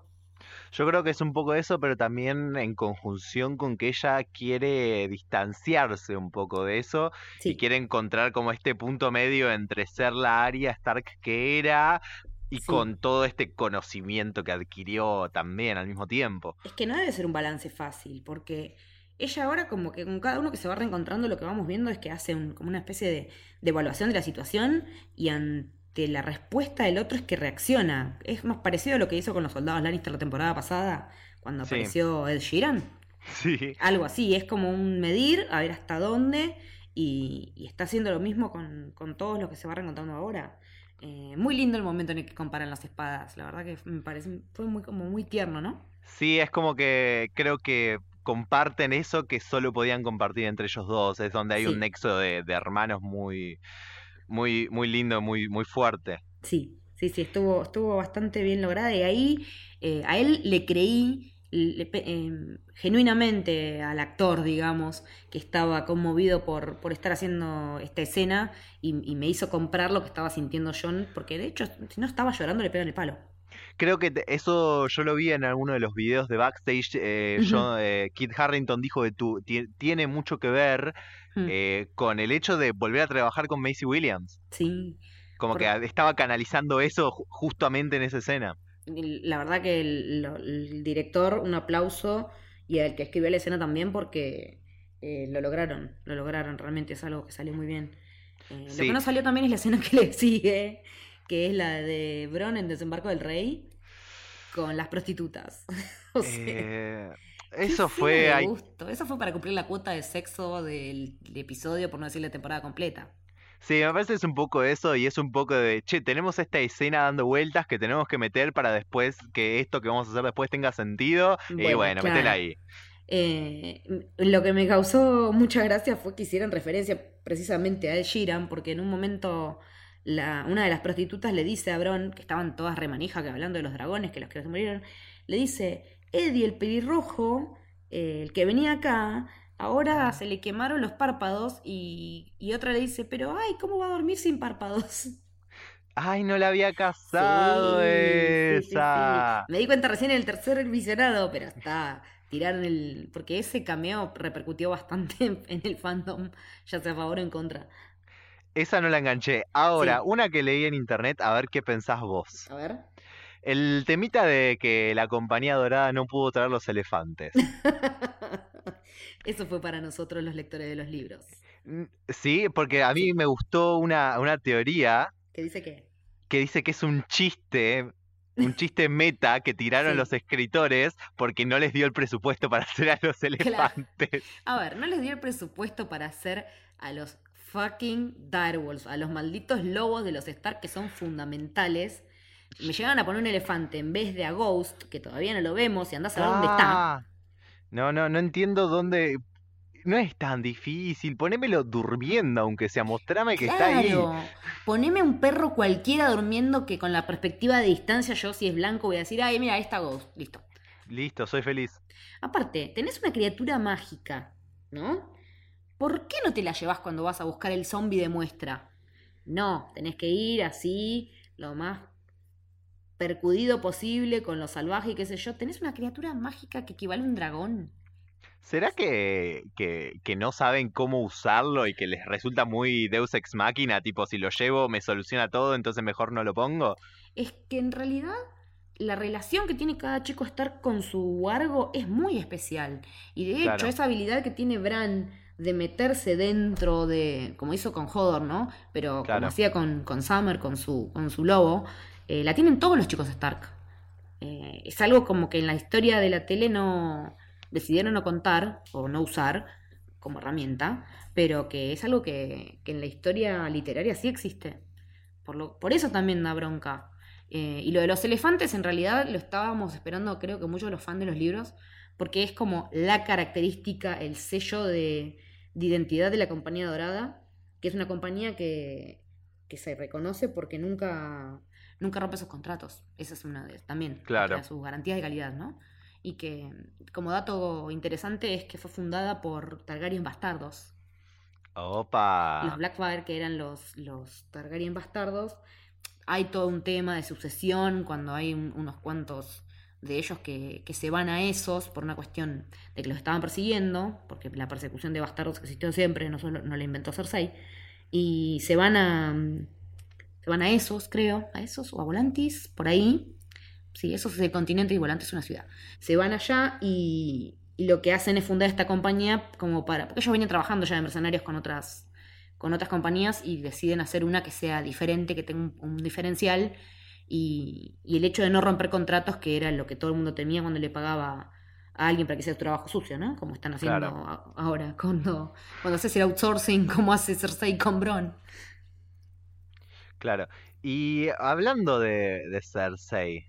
Yo creo que es un poco eso, pero también en conjunción con que ella quiere distanciarse un poco de eso y quiere encontrar como este punto medio entre ser la Arya Stark que era y Sí. con todo este conocimiento que adquirió también al mismo tiempo. Es que no debe ser un balance fácil, porque ella ahora como que con cada uno que se va reencontrando lo que vamos viendo es que hace un- como una especie de, de evaluación de la situación y ante la respuesta del otro es que reacciona. Es más parecido a lo que hizo con los soldados Lannister la temporada pasada, cuando Sí. apareció Ed Sheeran. Sí. Algo así, es como un medir, a ver hasta dónde, y, y está haciendo lo mismo con, con todos los que se va reencontrando ahora. Eh, muy lindo el momento en el que comparan las espadas, la verdad que me parece, fue muy, como muy tierno, ¿no? Sí, es como que creo que comparten eso que solo podían compartir entre ellos dos. Es donde hay Sí. un nexo de, de hermanos muy, muy, muy lindo, muy, muy fuerte. Sí, sí, sí, estuvo, estuvo bastante bien lograda y ahí eh, a él le creí le em, genuinamente al actor, digamos, que estaba conmovido por, por estar haciendo esta escena y, y me hizo comprar lo que estaba sintiendo John, porque de hecho, si no estaba llorando, le pegan el palo. Creo que eso yo lo vi en alguno de los videos de backstage. eh, yo, eh, Kit Harrington dijo que tiene mucho que ver Mm, eh, con el hecho de volver a trabajar con Macy Williams. sí, Como que estaba canalizando eso ju- justamente en esa escena. La verdad que el, director, un aplauso, y al que escribió la escena también, porque eh, lo lograron, lo lograron, realmente es algo que salió muy bien. Eh, Lo que no salió también es la escena que le sigue, que es la de Bron en Desembarco del Rey, con las prostitutas. O sea, Eh, eso fue... Eso fue para cumplir la cuota de sexo del, del episodio, por no decir la temporada completa. Sí, me parece es un poco eso y es un poco de, che, tenemos esta escena dando vueltas que tenemos que meter para después que esto que vamos a hacer después tenga sentido. y Bueno, claro. metela ahí. Eh, lo que me causó mucha gracia fue que hicieran referencia precisamente a Ed Sheeran, porque en un momento la, una de las prostitutas le dice a Bron, que estaban todas remanija, que hablando de los dragones, que los que se murieron, le dice, Eddie, el pelirrojo, eh, el que venía acá, ahora se le quemaron los párpados y, y otra le dice, pero ay, ¿cómo va a dormir sin párpados? Ay, no la había casado Sí, sí, sí, sí. esa. Me di cuenta recién en el tercer visionado, pero está. Tiraron el. Porque ese cameo repercutió bastante en, en el fandom, ya sea a favor o en contra. Esa no la enganché. Ahora, Sí. una que leí en internet, a ver qué pensás vos. A ver. El temita de que la compañía dorada no pudo traer los elefantes. Eso fue para nosotros los lectores de los libros. Sí, porque a mí Sí. me gustó una, una teoría ¿Qué dice qué? que dice que es un chiste, un chiste meta que tiraron Sí. los escritores porque no les dio el presupuesto para hacer a los elefantes. A ver, no les dio el presupuesto para hacer a los fucking direwolves, a los malditos lobos de los Stark que son fundamentales. Me llegaron a poner un elefante en vez de a Ghost, que todavía no lo vemos y andás a ver dónde está. Ah, No, no, no entiendo dónde. No es tan difícil. Ponémelo durmiendo, aunque sea. Mostrame que está ahí. Poneme un perro cualquiera durmiendo que con la perspectiva de distancia yo si es blanco voy a decir, ay, mira, ahí está Ghost, listo. Listo, soy feliz. Aparte, tenés una criatura mágica, ¿no? ¿Por qué no te la llevas cuando vas a buscar el zombie de muestra? No, tenés que ir así, lo más percudido posible, con lo salvaje y qué sé yo. Tenés una criatura mágica que equivale a un dragón. ¿Será que, que, que no saben cómo usarlo y que les resulta muy Deus Ex Machina? Tipo, si lo llevo me soluciona todo, entonces mejor no lo pongo. Es que en realidad la relación que tiene cada chico Stark con su Wargo es muy especial. Y de hecho, Claro. esa habilidad que tiene Bran de meterse dentro de. como hizo con Hodor, ¿no? Pero Claro. como hacía con, con Summer, con su, con su lobo, eh, la tienen todos los chicos Stark. Eh, es algo como que en la historia de la tele no decidieron no contar o no usar como herramienta, pero que es algo que, que en la historia literaria sí existe. Por, lo, por eso también da bronca. Eh, y lo de los elefantes en realidad lo estábamos esperando, creo que muchos de los fans de los libros, porque es como la característica, el sello de, de identidad de la compañía dorada, que es una compañía que, que se reconoce porque nunca, nunca rompe sus contratos. Esa es una de también, Claro. sus garantías de calidad, ¿no? Y que como dato interesante es que fue fundada por Targaryen bastardos. Opa. Los Blackfire, que eran los, los Targaryen bastardos, hay todo un tema de sucesión cuando hay un- unos cuantos de ellos que, que se van a esos por una cuestión de que los estaban persiguiendo, porque la persecución de bastardos existió siempre, no, solo, no la inventó Cersei, y se van a se van a esos, creo, a esos, o a Volantis, por ahí. Sí, esos es el continente y Volantis es una ciudad. Se van allá y, lo que hacen es fundar esta compañía como para. Porque ellos venían trabajando ya de mercenarios con otras, con otras compañías y deciden hacer una que sea diferente, que tenga un diferencial. Y, y el hecho de no romper contratos, que era lo que todo el mundo temía cuando le pagaba a alguien para que hiciera su trabajo sucio, ¿no? Como están haciendo Claro. ahora, cuando, cuando haces el outsourcing, como hace Cersei con Bron. Claro. Y hablando de, de Cersei,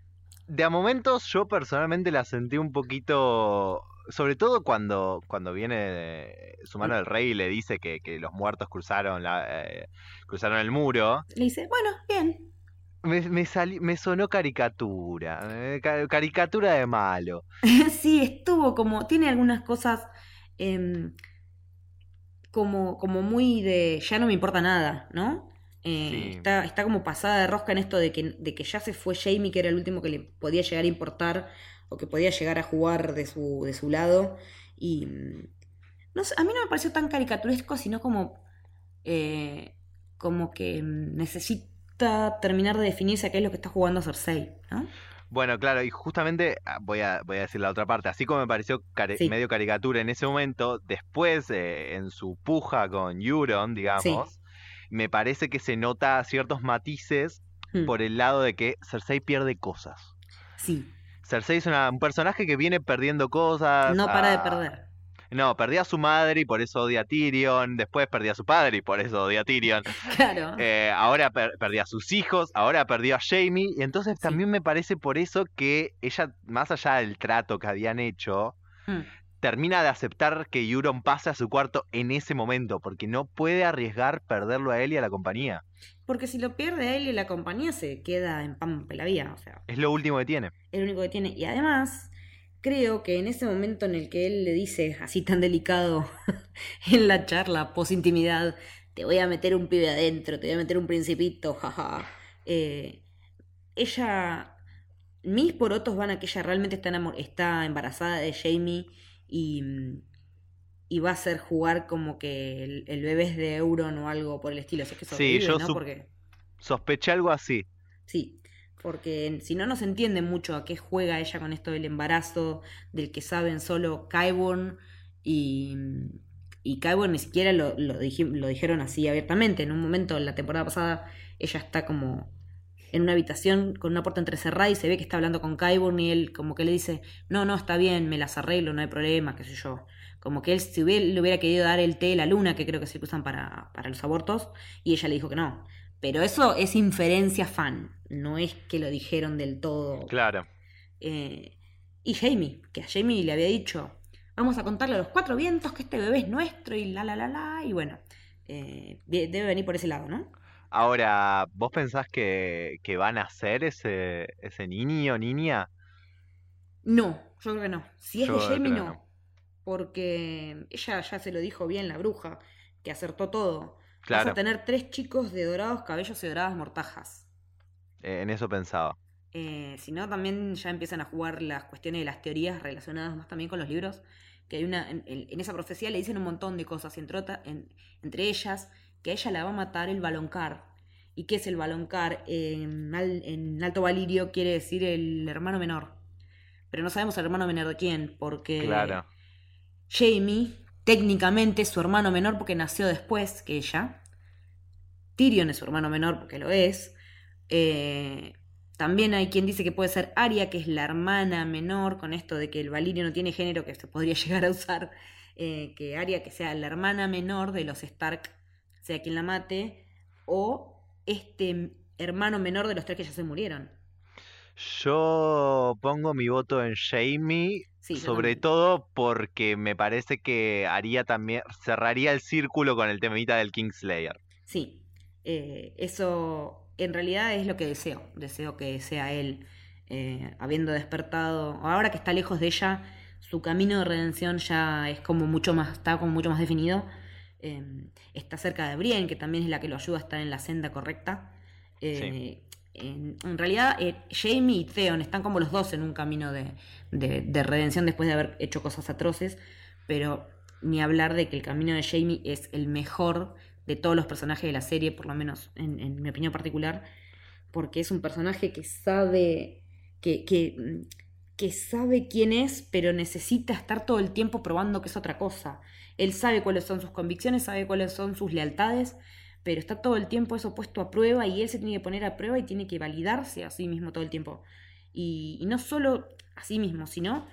de a momentos yo personalmente la sentí un poquito, sobre todo cuando, cuando viene su mano del rey y le dice que, que los muertos cruzaron la, eh, cruzaron el muro, Le dice, bueno, bien, me, me, sali- me sonó caricatura, eh, ca- caricatura de malo. sí, estuvo como, tiene algunas cosas em, como, como muy de, ya no me importa nada, ¿no? Eh, Sí. está, está como pasada de rosca en esto de que, de que ya se fue Jamie, que era el último que le podía llegar a importar o que podía llegar a jugar de su, de su lado. Y mm, no sé, a mí no me pareció tan caricaturesco, sino como, eh, como que mm, terminar de definirse a qué es lo que está jugando Cersei, ¿no? Bueno, claro, y justamente ah, voy a, voy a decir la otra parte, así como me pareció cari- Sí. medio caricatura en ese momento, después eh, en su puja con Euron, digamos, me parece que se nota ciertos matices Mm, por el lado de que Cersei pierde cosas. Sí, Cersei es una- un personaje que viene perdiendo cosas. no para de ah, perder. No, perdía a su madre y por eso odia a Tyrion. Después perdía a su padre y por eso odia a Tyrion. Claro. Eh, ahora per- perdía a sus hijos, ahora perdió a Jamie. Y entonces Sí. también me parece por eso que ella, más allá del trato que habían hecho, Mm. termina de aceptar que Euron pase a su cuarto en ese momento, porque no puede arriesgar perderlo a él y a la compañía. Porque si lo pierde a él y la compañía se queda en pampa la vía, o sea, Es lo último que tiene. es lo único que tiene. Y además, creo que en ese momento en el que él le dice, así tan delicado, en la charla post-intimidad, te voy a meter un pibe adentro, te voy a meter un principito, jaja. eh, ella, mis porotos van a que ella realmente está, enamor- está embarazada de Jamie y, y va a hacer jugar como que el, el bebé es de Euron o algo por el estilo. Si es que Sí, yo ¿no? Porque... Sospeché algo así. Sí, porque si no, no se entiende mucho a qué juega ella con esto del embarazo, del que saben solo Qyburn y, y ni siquiera lo, lo, dij- lo dijeron así abiertamente. En un momento, en la temporada pasada, ella está como en una habitación con una puerta entrecerrada y se ve que está hablando con Qyburn y él como que le dice, no, no, está bien, me las arreglo, no hay problema, qué sé yo. Como que él si hubiera, le hubiera querido dar el té de la luna, que creo que se usan para, para los abortos, y ella le dijo que no. Pero eso es inferencia fan, no es que lo dijeron del todo. Claro. Eh, y Jamie, que a Jamie le había dicho, vamos a contarle a los cuatro vientos que este bebé es nuestro y la la la la, y bueno, eh, de- debe venir por ese lado, ¿no? Ahora, ¿vos pensás que, que van a ser ese, ese niño o niña? No, yo creo que no. Si es Yo de Jamie, no. no. Porque ella ya se lo dijo bien la bruja, que acertó todo. Vas Claro, a tener tres chicos de dorados cabellos y doradas mortajas. Eh, en eso pensaba. Eh, si no, también ya empiezan a jugar las cuestiones de las teorías relacionadas más también con los libros. Que hay una. En, en esa profecía le dicen un montón de cosas, entre, en- entre ellas, que a ella la va a matar el baloncar. ¿Y qué es el baloncar? En, al- en Alto Valirio quiere decir el hermano menor. Pero no sabemos el hermano menor de quién, porque Claro. Jamie, técnicamente es su hermano menor porque nació después que ella. Tyrion es su hermano menor porque lo es. Eh, también hay quien dice que puede ser Arya, que es la hermana menor, con esto de que el Valirio no tiene género, que se podría llegar a usar. eh, que Arya, que sea la hermana menor de los Stark, sea quien la mate, o este hermano menor de los tres que ya se murieron. Yo pongo mi voto en Jamie, Sí, sobre todo porque me parece que haría también, cerraría el círculo con el temita del Kingslayer. Sí, eh, eso en realidad es lo que deseo. Deseo que sea él, eh, habiendo despertado, ahora que está lejos de ella, su camino de redención ya es como mucho más, está como mucho más definido. Eh, está cerca de Brienne, que también es la que lo ayuda a estar en la senda correcta. Eh, en, en realidad, eh, Jamie y Theon están como los dos en un camino de, de- de redención después de haber hecho cosas atroces, pero ni hablar de que el camino de Jamie es el mejor de todos los personajes de la serie, por lo menos en, mi opinión particular, porque es un personaje que sabe que, que, mm, que sabe quién es, pero necesita estar todo el tiempo probando que es otra cosa. Él sabe cuáles son sus convicciones, sabe cuáles son sus lealtades, pero está todo el tiempo eso puesto a prueba y él se tiene que poner a prueba y tiene que validarse a sí mismo todo el tiempo. Y, y no solo a sí mismo, sino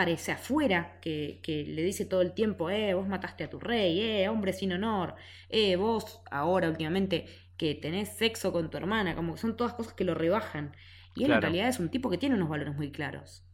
parece afuera que, que le dice todo el tiempo, eh, vos mataste a tu rey, eh, hombre sin honor, eh, vos ahora últimamente que tenés sexo con tu hermana, como que son todas cosas que lo rebajan. Y él en realidad es un tipo que tiene unos valores muy claros.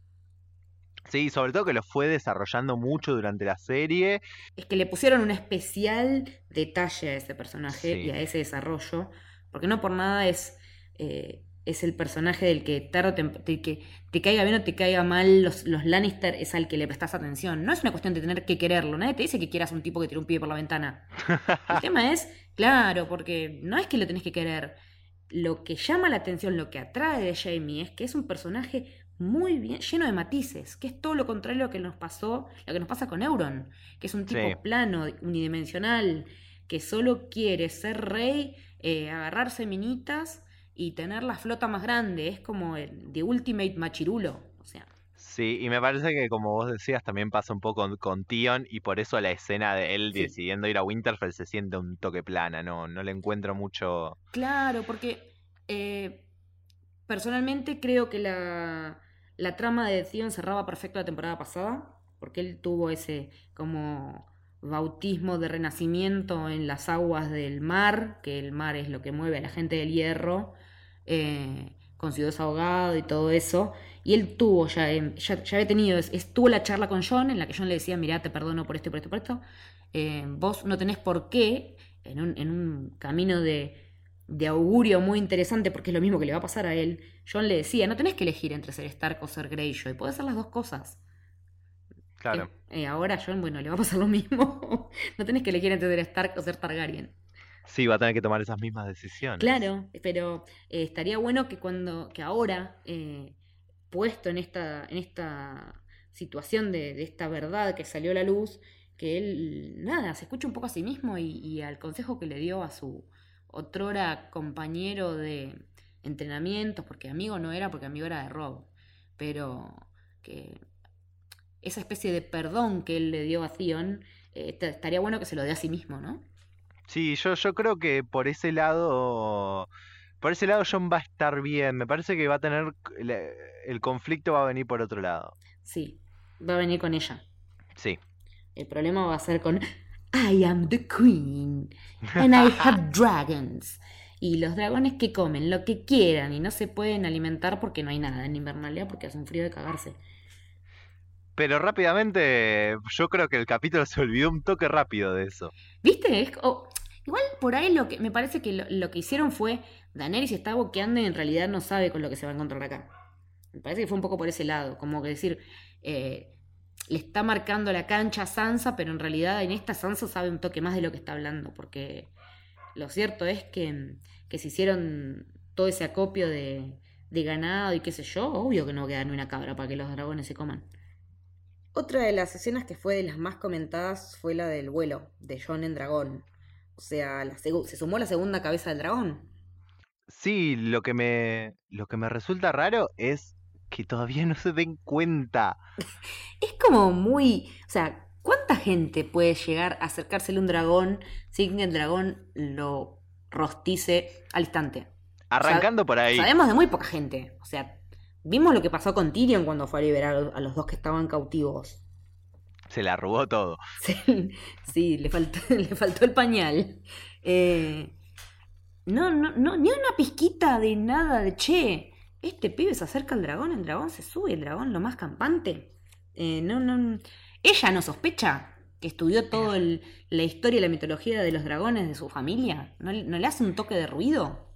Sí, sobre todo que lo fue desarrollando mucho durante la serie. Es que le pusieron un especial detalle a ese personaje Sí. y a ese desarrollo, porque no por nada es, eh, es el personaje del que tarde o del que te caiga bien o te caiga mal los, los Lannister, es al que le prestas atención. No es una cuestión de tener que quererlo, nadie te dice que quieras un tipo que tire un pibe por la ventana. El tema es, claro, porque no es que lo tenés que querer. Lo que llama la atención, lo que atrae de Jamie es que es un personaje muy bien, lleno de matices, que es todo lo contrario a lo que nos pasó, lo que nos pasa con Euron, que es un tipo Sí. plano, unidimensional, que solo quiere ser rey, eh, agarrarse minitas y tener la flota más grande. Es como el The Ultimate Machirulo. O sea, Sí, y me parece que como vos decías, también pasa un poco con, con Tion y por eso la escena de él Sí. decidiendo ir a Winterfell se siente un toque plana, no, no le encuentro mucho... Claro, porque eh, personalmente creo que la, la trama de Theon cerraba perfecto la temporada pasada, porque él tuvo ese como bautismo de renacimiento en las aguas del mar, que el mar es lo que mueve a la gente del hierro, eh, con su dios ahogado y todo eso. Y él tuvo ya, eh, ya, ya había tenido, es- estuvo la charla con John en la que John le decía, mirá, te perdono por esto, y por esto, y por esto. Eh, vos no tenés por qué, en un, en un camino de, de augurio muy interesante, porque es lo mismo que le va a pasar a él, John le decía, no tenés que elegir entre ser Stark o ser Greyjoy, podés hacer las dos cosas. Claro. Eh, eh, ahora John, bueno, le va a pasar lo mismo. no tenés que elegir entre ser Stark o ser Targaryen. Sí, va a tener que tomar esas mismas decisiones. Claro, pero eh, estaría bueno que cuando, que ahora, eh, puesto en esta, en esta situación de, esta verdad que salió a la luz, que él, nada, se escuche un poco a sí mismo y, al consejo que le dio a su otrora compañero de entrenamientos, porque amigo no era, porque amigo era de Rob, pero que esa especie de perdón que él le dio a Theon, eh, estaría bueno que se lo dé a sí mismo, ¿no? Sí, yo, yo creo que por ese lado, por ese lado John va a estar bien. Me parece que va a tener, el, el conflicto va a venir por otro lado. Sí, va a venir con ella. Sí. El problema va a ser con I am the queen and I have dragons. Y los dragones que comen lo que quieran y no se pueden alimentar porque no hay nada en Invernalia porque hace un frío de cagarse. Pero rápidamente, yo creo que el capítulo se olvidó un toque rápido de eso. ¿Viste? Es co- igual por ahí lo que me parece que lo, lo que hicieron fue Daenerys está boqueando y en realidad no sabe con lo que se va a encontrar acá. Me parece que fue un poco por ese lado, como que decir, eh, le está marcando la cancha a Sansa, pero en realidad en esta Sansa sabe un toque más de lo que está hablando, porque lo cierto es que, que se hicieron todo ese acopio de, de ganado y qué sé yo, obvio que no queda ni una cabra para que los dragones se coman. Otra de las escenas que fue de las más comentadas fue la del vuelo de John en dragón. O sea, la se sumó la segunda cabeza del dragón. Sí, lo que me, lo que me resulta raro es que todavía no se den cuenta. Es como muy. O sea, ¿cuánta gente puede llegar a acercársele a un dragón sin que el dragón lo rostice al instante? Arrancando por ahí. Sabemos de muy poca gente. O sea, vimos lo que pasó con Tyrion cuando fue a liberar a los dos que estaban cautivos. Se la arrugó todo. Sí, sí, le faltó, le faltó el pañal. Eh, no, no, no, ni una pizquita de nada de che. Este pibe se acerca al dragón, el dragón se sube, el dragón lo más campante. Eh, no, no. Ella no sospecha que estudió toda la historia y la mitología de los dragones de su familia. ¿No, le- no le hace un toque de ruido?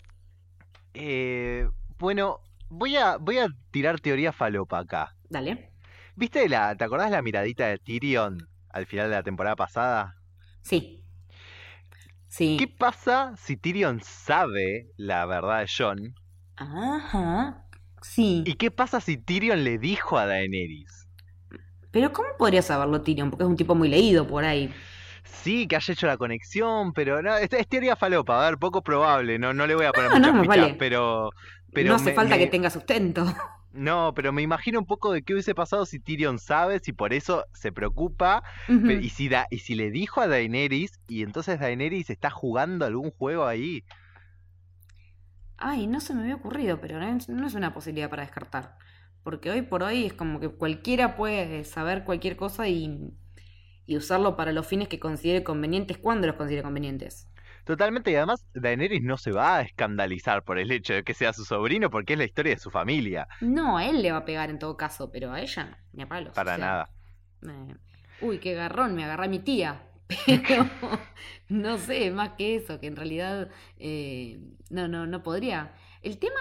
Eh, bueno, voy a, voy a tirar teoría falopa acá. Dale. ¿Viste la, te acordás la miradita de Tyrion al final de la temporada pasada? Sí. Sí. ¿Qué pasa si Tyrion sabe la verdad de Jon? Ajá. Sí. ¿Y qué pasa si Tyrion le dijo a Daenerys? Pero ¿cómo podría saberlo Tyrion? Porque es un tipo muy leído por ahí. Sí, que haya hecho la conexión, pero no, es, es teoría falopa, a ver, poco probable, no, no le voy a poner No, muchas no, fichas, vale. pero, pero no hace me- falta me- que tenga sustento. No, pero me imagino un poco de qué hubiese pasado si Tyrion sabe, si por eso se preocupa, y si, da, y si le dijo a Daenerys, y entonces Daenerys está jugando algún juego ahí. Ay, no se me había ocurrido, pero no es una posibilidad para descartar. Porque hoy por hoy es como que cualquiera puede saber cualquier cosa y, y usarlo para los fines que considere convenientes cuando los considere convenientes. Totalmente, y además Daenerys no se va a escandalizar por el hecho de que sea su sobrino, porque es la historia de su familia, No, a él le va a pegar en todo caso, pero a ella ni a palos. para o sea, nada. eh, uy, qué garrón, me agarré a mi tía. Pero no sé, más que eso, que en realidad eh, no, no, no podría. El tema,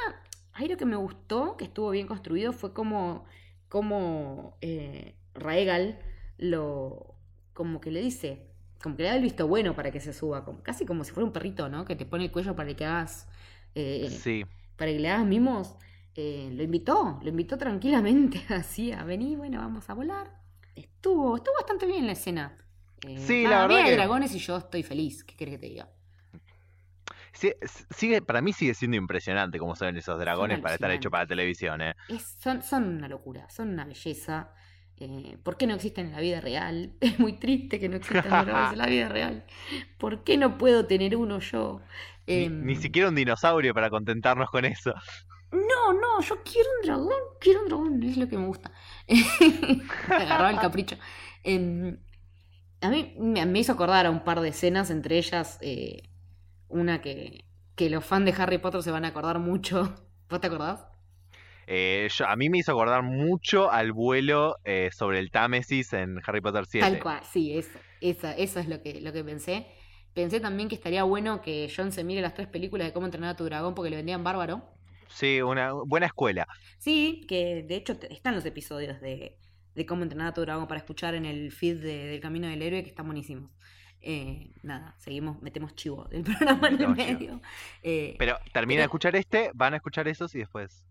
ahí lo que me gustó, que estuvo bien construido, fue como, como eh, Raegal lo, como que le dice, como que le da el visto bueno para que se suba, como, casi como si fuera un perrito, ¿no? Que te pone el cuello para que hagas, eh, Sí, para que le hagas mimos. Eh, lo invitó, lo invitó tranquilamente así a venir, bueno, vamos a volar. Estuvo, estuvo bastante bien la escena. Eh, Sí, nada, la verdad que- dragones y yo estoy feliz, ¿qué querés que te diga? Sí, sigue, para mí sigue siendo impresionante cómo se ven esos dragones para estar hechos para televisión, ¿eh? Es- son, son una locura, son una belleza. Eh, ¿Por qué no existen en la vida real? Es muy triste que no existan en la vida real. ¿Por qué no puedo tener uno yo? Ni, Em, ni siquiera un dinosaurio para contentarnos con eso. No, no, yo quiero un dragón, quiero un dragón, es lo que me gusta. Me agarraba el capricho. Em, a mí me, me hizo acordar a un par de escenas, entre ellas eh, una que, que los fans de Harry Potter se van a acordar mucho. ¿Vos te acordás? Eh, yo- a mí me hizo acordar mucho al vuelo eh, sobre el Támesis en Harry Potter 7. Tal cual, sí, eso, esa- eso es lo que, lo que pensé. Pensé también que estaría bueno que John se mire las tres películas de cómo entrenar a tu dragón porque lo vendían bárbaro. Sí, una buena escuela. Sí, que de hecho están los episodios de, de cómo entrenar a tu dragón para escuchar en el feed de- del Camino del Héroe, que están buenísimos. Eh, nada, seguimos, metemos chivo del programa en el Metemos medio. Eh, Pero termina de escuchar este, van a escuchar esos y después.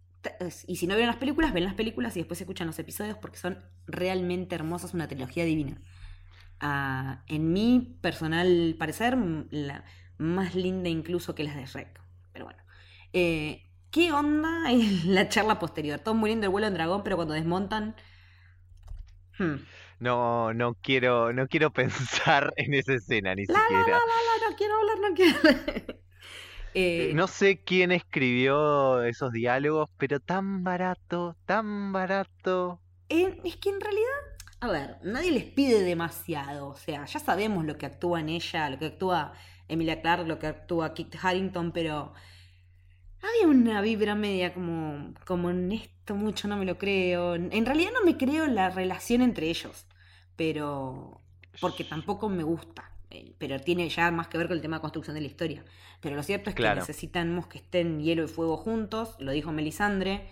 Y si no vieron las películas, ven las películas y después escuchan los episodios porque son realmente hermosas, una trilogía divina. Ah, en mi personal parecer, la más linda incluso que las de Shrek. Pero bueno. Eh, ¿Qué onda en la charla posterior? Todo muy lindo el vuelo en dragón, pero cuando desmontan... hmm. No, no quiero, no quiero pensar en esa escena ni La, siquiera. la, la, no quiero hablar, no quiero hablar. Eh, No sé quién escribió esos diálogos, pero tan barato, tan barato. eh, es que en realidad, a ver, nadie les pide demasiado. O sea, ya sabemos lo que actúa en ella, lo que actúa Emilia Clarke, lo que actúa Kit Harrington, pero había una vibra media como, como en esto mucho no me lo creo. En realidad no me creo la relación entre ellos, pero porque tampoco me gusta. eh, Pero tiene ya más que ver con el tema de construcción de la historia. Pero lo cierto es que Claro. necesitamos que estén hielo y fuego juntos, lo dijo Melisandre.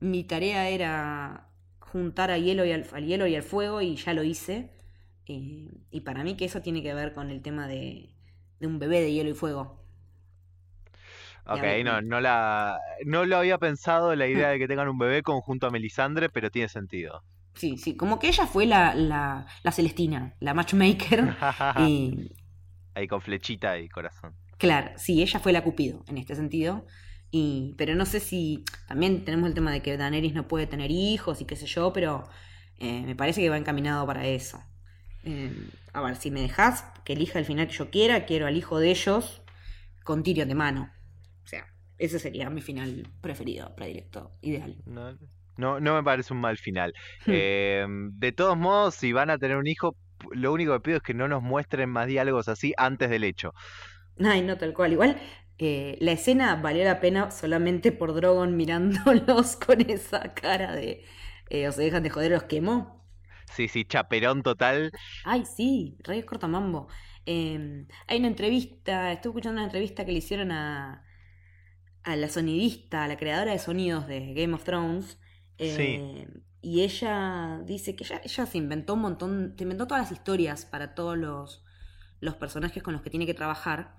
Mi tarea era juntar a hielo y al, al hielo y al fuego y ya lo hice. Eh, y para mí que eso tiene que ver con el tema de, de un bebé de hielo y fuego. Ok, no, no la, no lo había pensado la idea de que tengan un bebé conjunto a Melisandre, pero tiene sentido. Sí, sí, como que ella fue la, la, la Celestina, la matchmaker. y Ahí con flechita y corazón. Claro, sí, ella fue la Cupido en este sentido. Y, pero no sé si. También tenemos el tema de que Daenerys no puede tener hijos y qué sé yo, pero eh, me parece que va encaminado para eso. Eh, a ver, si me dejas que elija el final que yo quiera, quiero al hijo de ellos con Tyrion de mano. O sea, ese sería mi final preferido, predilecto, ideal. No, no, no me parece un mal final. Hmm. Eh, de todos modos, si van a tener un hijo, lo único que pido es que no nos muestren más diálogos así antes del hecho. Ay, no, tal cual. Igual, eh, la escena valió la pena solamente por Drogon mirándolos con esa cara de. eh, o se dejan de joder, los quemó. Sí, sí, chaperón total. Ay, sí, Reyes Cortamambo. Eh, hay una entrevista, estuve escuchando una entrevista que le hicieron a, a la sonidista, a la creadora de sonidos de Game of Thrones. eh, Y ella dice que ella, ella se inventó un montón, se inventó todas las historias para todos los, los personajes con los que tiene que trabajar.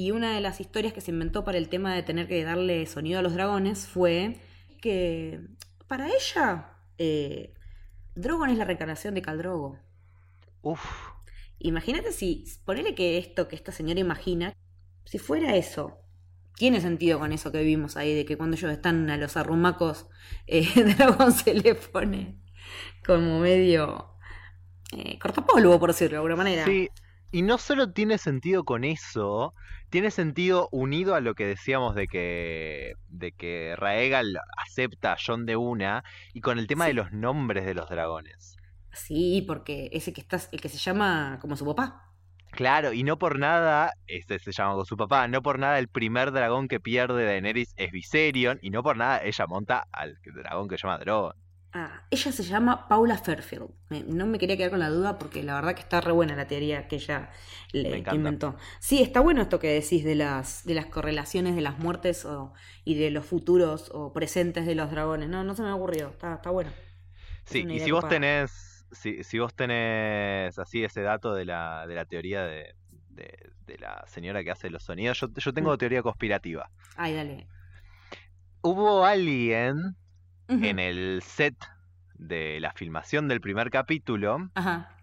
Y una de las historias que se inventó para el tema de tener que darle sonido a los dragones fue que para ella eh, Drogon es la reencarnación de Caldrogo. Uf, Imagínate si, ponele que esto que esta señora imagina, si fuera eso, tiene sentido con eso que vimos ahí, de que cuando ellos están a los arrumacos, eh, Dragón se le pone como medio eh, cortapolvo, por decirlo de alguna manera. Sí, y no solo tiene sentido con eso, tiene sentido unido a lo que decíamos de que, de que Raegal acepta a Jon de una y con el tema de los nombres de los dragones. Sí, porque ese que estás, el que se llama como su papá. Claro, y no por nada, este se llama con su papá, no por nada el primer dragón que pierde Daenerys es Viserion, y no por nada ella monta al dragón que se llama Drogon. Ah, ella se llama Paula Fairfield. Me- no me quería quedar con la duda porque la verdad que está re buena la teoría que ella le- que inventó. Sí, está bueno esto que decís de las, de las correlaciones de las muertes o- y de los futuros o presentes de los dragones. No, no se me ha ocurrido. Está, está bueno. Sí, y si vos tenés, si, si vos tenés así ese dato de la, de la teoría de, de, de la señora que hace los sonidos, yo, yo tengo Mm. teoría conspirativa. Ay, dale. Hubo alguien En el set de la filmación del primer capítulo Ajá.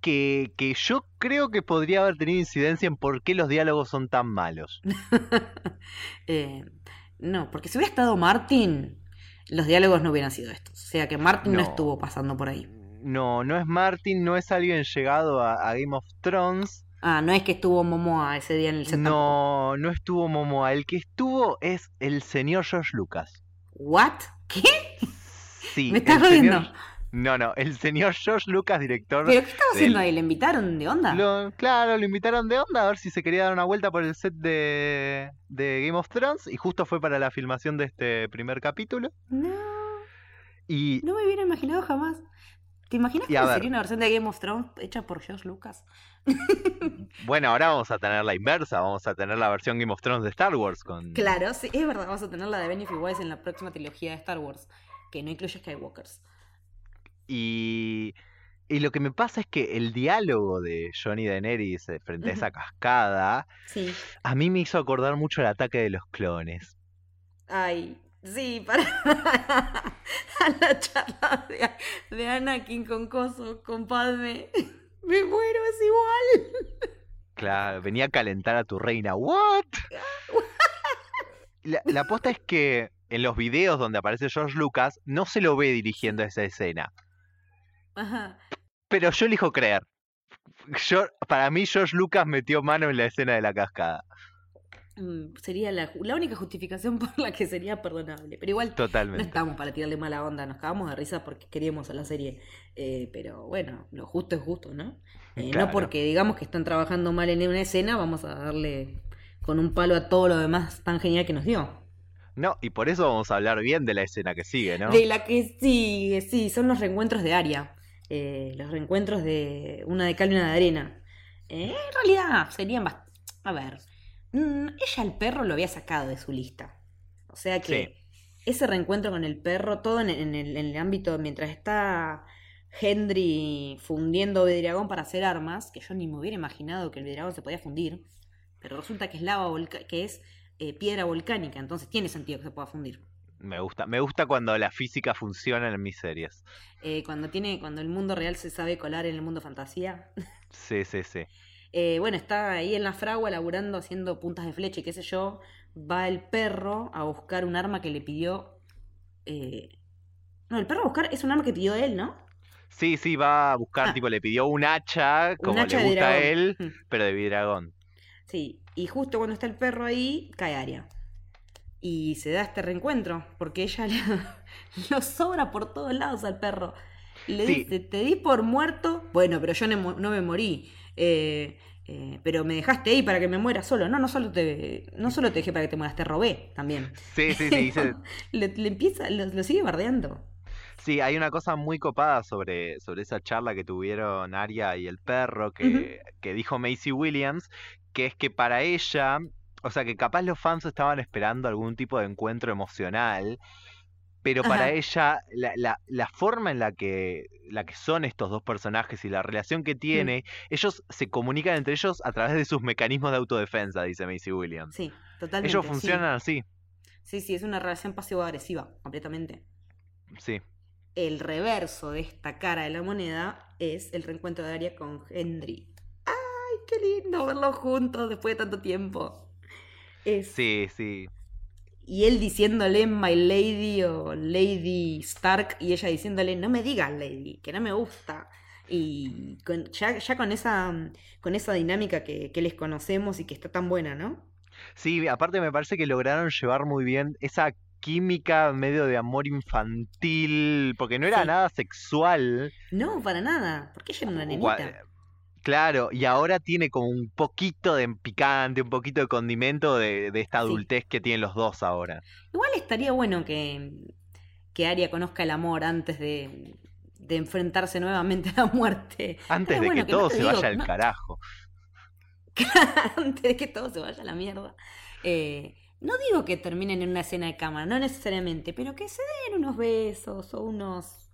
que, que yo creo que podría haber tenido incidencia en por qué los diálogos son tan malos. Eh, no, porque si hubiera estado Martin, los diálogos no hubieran sido estos. O sea que Martin no, No. estuvo pasando por ahí. No, no es Martin, no es alguien llegado a, a Game of Thrones. Ah, no es que estuvo Momoa ese día en el set. No, no estuvo Momoa. El que estuvo es el señor George Lucas. ¿What? ¿Qué? Sí, ¿Me estás señor- jodiendo? No, no, el señor George Lucas, director. ¿Pero qué estaba haciendo del- ahí? ¿Le invitaron de onda? Lo- claro, lo invitaron de onda a ver si se quería dar una vuelta por el set de, de Game of Thrones y justo fue para la filmación de este primer capítulo. No, Y no me hubiera imaginado jamás. ¿Te imaginas que sería una versión de Game of Thrones hecha por George Lucas? Bueno, ahora vamos a tener la inversa, vamos a tener la versión Game of Thrones de Star Wars con... Claro, sí, es verdad, vamos a tener la de Benioff y Weiss en la próxima trilogía de Star Wars, que no incluye Skywalkers. Y, y lo que me pasa es que el diálogo de Johnny Daenerys eh, frente a esa cascada, Sí. a mí me hizo acordar mucho el ataque de los clones. Ay, sí, para a la charla de, de Anakin con Coso, con Padme. Me muero, es igual. Claro, venía a calentar a tu reina. ¿What? La, la aposta es que en los videos donde aparece George Lucas no se lo ve dirigiendo esa escena. Ajá. Pero yo elijo creer. Yo, para mí George Lucas metió mano en la escena de la cascada. Mm, Sería la, la única justificación por la que sería perdonable. Pero igual no Totalmente. estamos para tirarle mala onda, nos cagamos de risa porque queríamos a la serie. Eh, pero bueno, lo justo es justo, ¿no? Eh, Claro. No porque digamos que están trabajando mal en una escena, vamos a darle con un palo a todo lo demás tan genial que nos dio. No, y por eso vamos a hablar bien de la escena que sigue, ¿no? De la que sigue, sí, son los reencuentros de Aria. Eh, los reencuentros de una de cal y una de arena. Eh, en realidad serían bast- A ver, mm, ella el perro lo había sacado de su lista. O sea que ese reencuentro con el perro, todo en, en el, en el ámbito mientras está Hendry fundiendo vidriagón para hacer armas, que yo ni me hubiera imaginado que el vidriagón se podía fundir, pero resulta que es lava que es eh, piedra volcánica, entonces tiene sentido que se pueda fundir. Me gusta, me gusta cuando la física funciona en mis series. Eh, cuando tiene, cuando el mundo real se sabe colar en el mundo fantasía. Sí, sí, sí. Eh, bueno, está ahí en la fragua laburando, haciendo puntas de flecha y qué sé yo. Va el perro a buscar un arma que le pidió. eh, No, el perro a buscar es un arma que pidió él, ¿no? Sí, sí, va a buscar, Ah. tipo, le pidió un hacha, como hacha le gusta a él, Mm. pero de vidragón. Sí, y justo cuando está el perro ahí, cae Aria. Y se da este reencuentro, porque ella le- lo sobra por todos lados al perro. Le Sí. dice, te di por muerto. Bueno, pero yo no, no me morí. Eh, eh, pero me dejaste ahí para que me muera solo. No, no solo te, no solo te dejé para que te mueras, te robé también. Sí, sí, sí, dice, le, le empieza, lo, lo sigue bardeando. Sí, hay una cosa muy copada sobre, sobre esa charla que tuvieron Aria y el perro que, que dijo Macy Williams, que es que para ella, o sea, que capaz los fans estaban esperando algún tipo de encuentro emocional, pero para ella la, la, la forma en la que, la que son estos dos personajes y la relación que tiene, ellos se comunican entre ellos a través de sus mecanismos de autodefensa, dice Macy Williams. Sí, totalmente. ellos sí. funcionan así, Sí, sí, es una relación pasivo-agresiva, completamente. sí. El reverso de esta cara de la moneda es el reencuentro de Arya con Henry. ¡Ay, qué lindo verlos juntos después de tanto tiempo! Es- Sí, sí. Y él diciéndole My Lady o Lady Stark y ella diciéndole no me digas Lady, que no me gusta. Y con- ya, ya con esa con esa dinámica que, que les conocemos y que está tan buena, ¿no? Sí, aparte me parece que lograron llevar muy bien esa química medio de amor infantil, porque no era Sí. nada sexual. No, para nada, porque ella era una nenita. Claro, y ahora tiene como un poquito de picante, un poquito de condimento de, de esta Sí. adultez que tienen los dos ahora. Igual estaría bueno que, que Arya conozca el amor antes de, de enfrentarse nuevamente a la muerte. Antes de bueno que todo se digo, vaya al no- carajo. antes de que todo se vaya a la mierda. Eh, no digo que terminen en una escena de cámara, no necesariamente, pero que se den unos besos o unos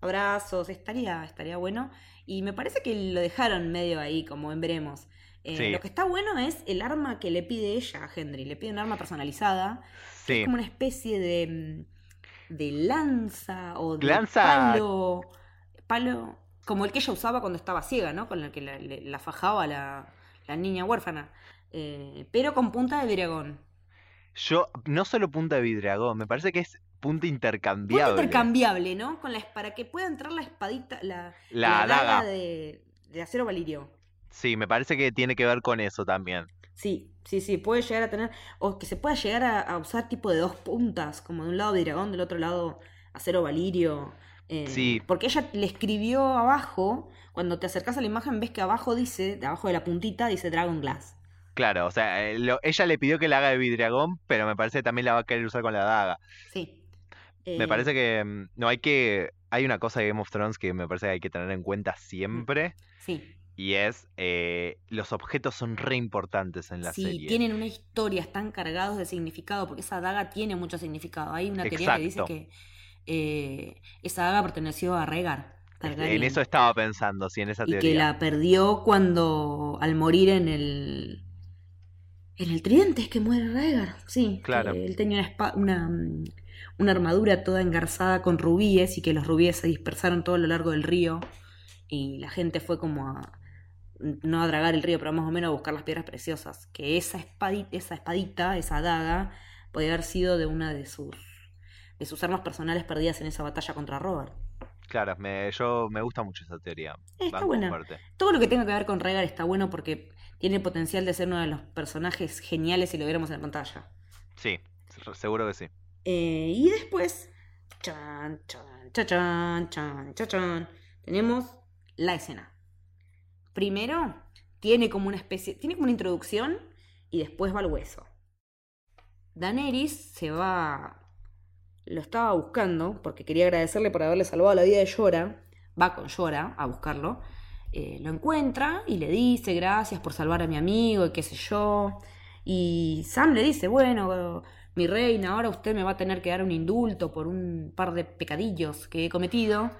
abrazos, estaría, estaría bueno. Y me parece que lo dejaron medio ahí, como en veremos. Eh, Sí. Lo que está bueno es el arma que le pide ella a Henry. Le pide un arma personalizada. que Sí, Es como una especie de, mm, de lanza o de Lanza- palo. Palo. Como el que ella usaba cuando estaba ciega, ¿no? Con el que la, la fajaba la, la niña huérfana. Eh, pero con punta de dragón. yo no solo punta de vidragón, me parece que es punta Punta intercambiable. intercambiable, ¿no? Con la, para que pueda entrar la espadita, la, La daga. de, de acero valirio. Sí, me parece que tiene que ver con eso también. Sí, sí, sí, puede llegar a tener, o que se pueda llegar a, a usar tipo de dos puntas, como de un lado dragón, del otro lado acero valirio. eh, Sí. Porque ella le escribió abajo, cuando te acercas a la imagen ves que abajo dice, de abajo de la puntita dice Dragon Glass. Claro, o sea, eh, lo- ella le pidió que la haga de vidragón, pero me parece que también la va a querer usar con la daga. Sí. Me Eh, parece que mm, no hay que. Hay una cosa de Game of Thrones que me parece que hay que tener en cuenta siempre. Sí, Y es. eh, los objetos son re importantes en la sí, serie. tienen una historia, están cargados de significado, porque esa daga tiene mucho significado. Hay una teoría que dice que eh, esa daga perteneció a. Este, En eso estaba pensando, sí, en esa y que teoría. la perdió cuando al morir en el en el tridente es que muere Rhaegar sí Claro. él tenía una mm, una armadura toda engarzada con rubíes y que los rubíes se dispersaron todo a lo largo del río y la gente fue como a no a dragar el río pero más o menos a buscar las piedras preciosas que esa espadita esa espadita esa daga podía haber sido de una de sus de sus armas personales perdidas en esa batalla contra Robert Claro, me, yo me gusta mucho esa teoría. Está buena. Todo lo que tenga que ver con Rhaegar está bueno porque tiene el potencial de ser uno de los personajes geniales si lo viéramos en pantalla. Sí, se- seguro que sí. Eh, y después, chan, chan, chan, chan, chan, tenemos la escena. Primero, tiene como una especie, tiene como una introducción y después va al hueso. Daenerys se va, lo estaba buscando porque quería agradecerle por haberle salvado la vida de Llora. Va con Llora a buscarlo. Eh, lo encuentra y le dice gracias por salvar a mi amigo y qué sé yo. Y Sam le dice, bueno, mi reina, ahora usted me va a tener que dar un indulto por un par de pecadillos que he cometido.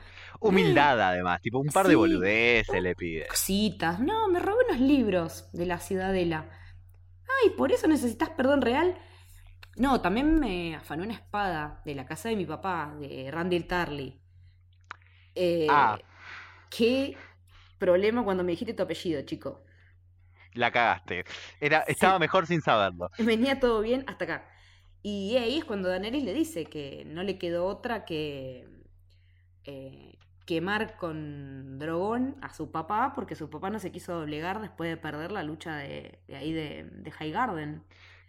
Humildad, además, tipo un par de boludeces le pide. Cositas. No, me robé unos libros de la ciudadela. ay, por eso necesitas perdón real. No, también me afanó una espada de la casa de mi papá, de Randall Tarley. Eh, Ah. Qué problema cuando me dijiste tu apellido, chico. La cagaste. Era, estaba mejor sin saberlo. Venía todo bien hasta acá. Y ahí es cuando Daenerys le dice que no le quedó otra que eh, quemar con Drogon a su papá, porque su papá no se quiso doblegar después de perder la lucha de, de ahí de, de High Garden.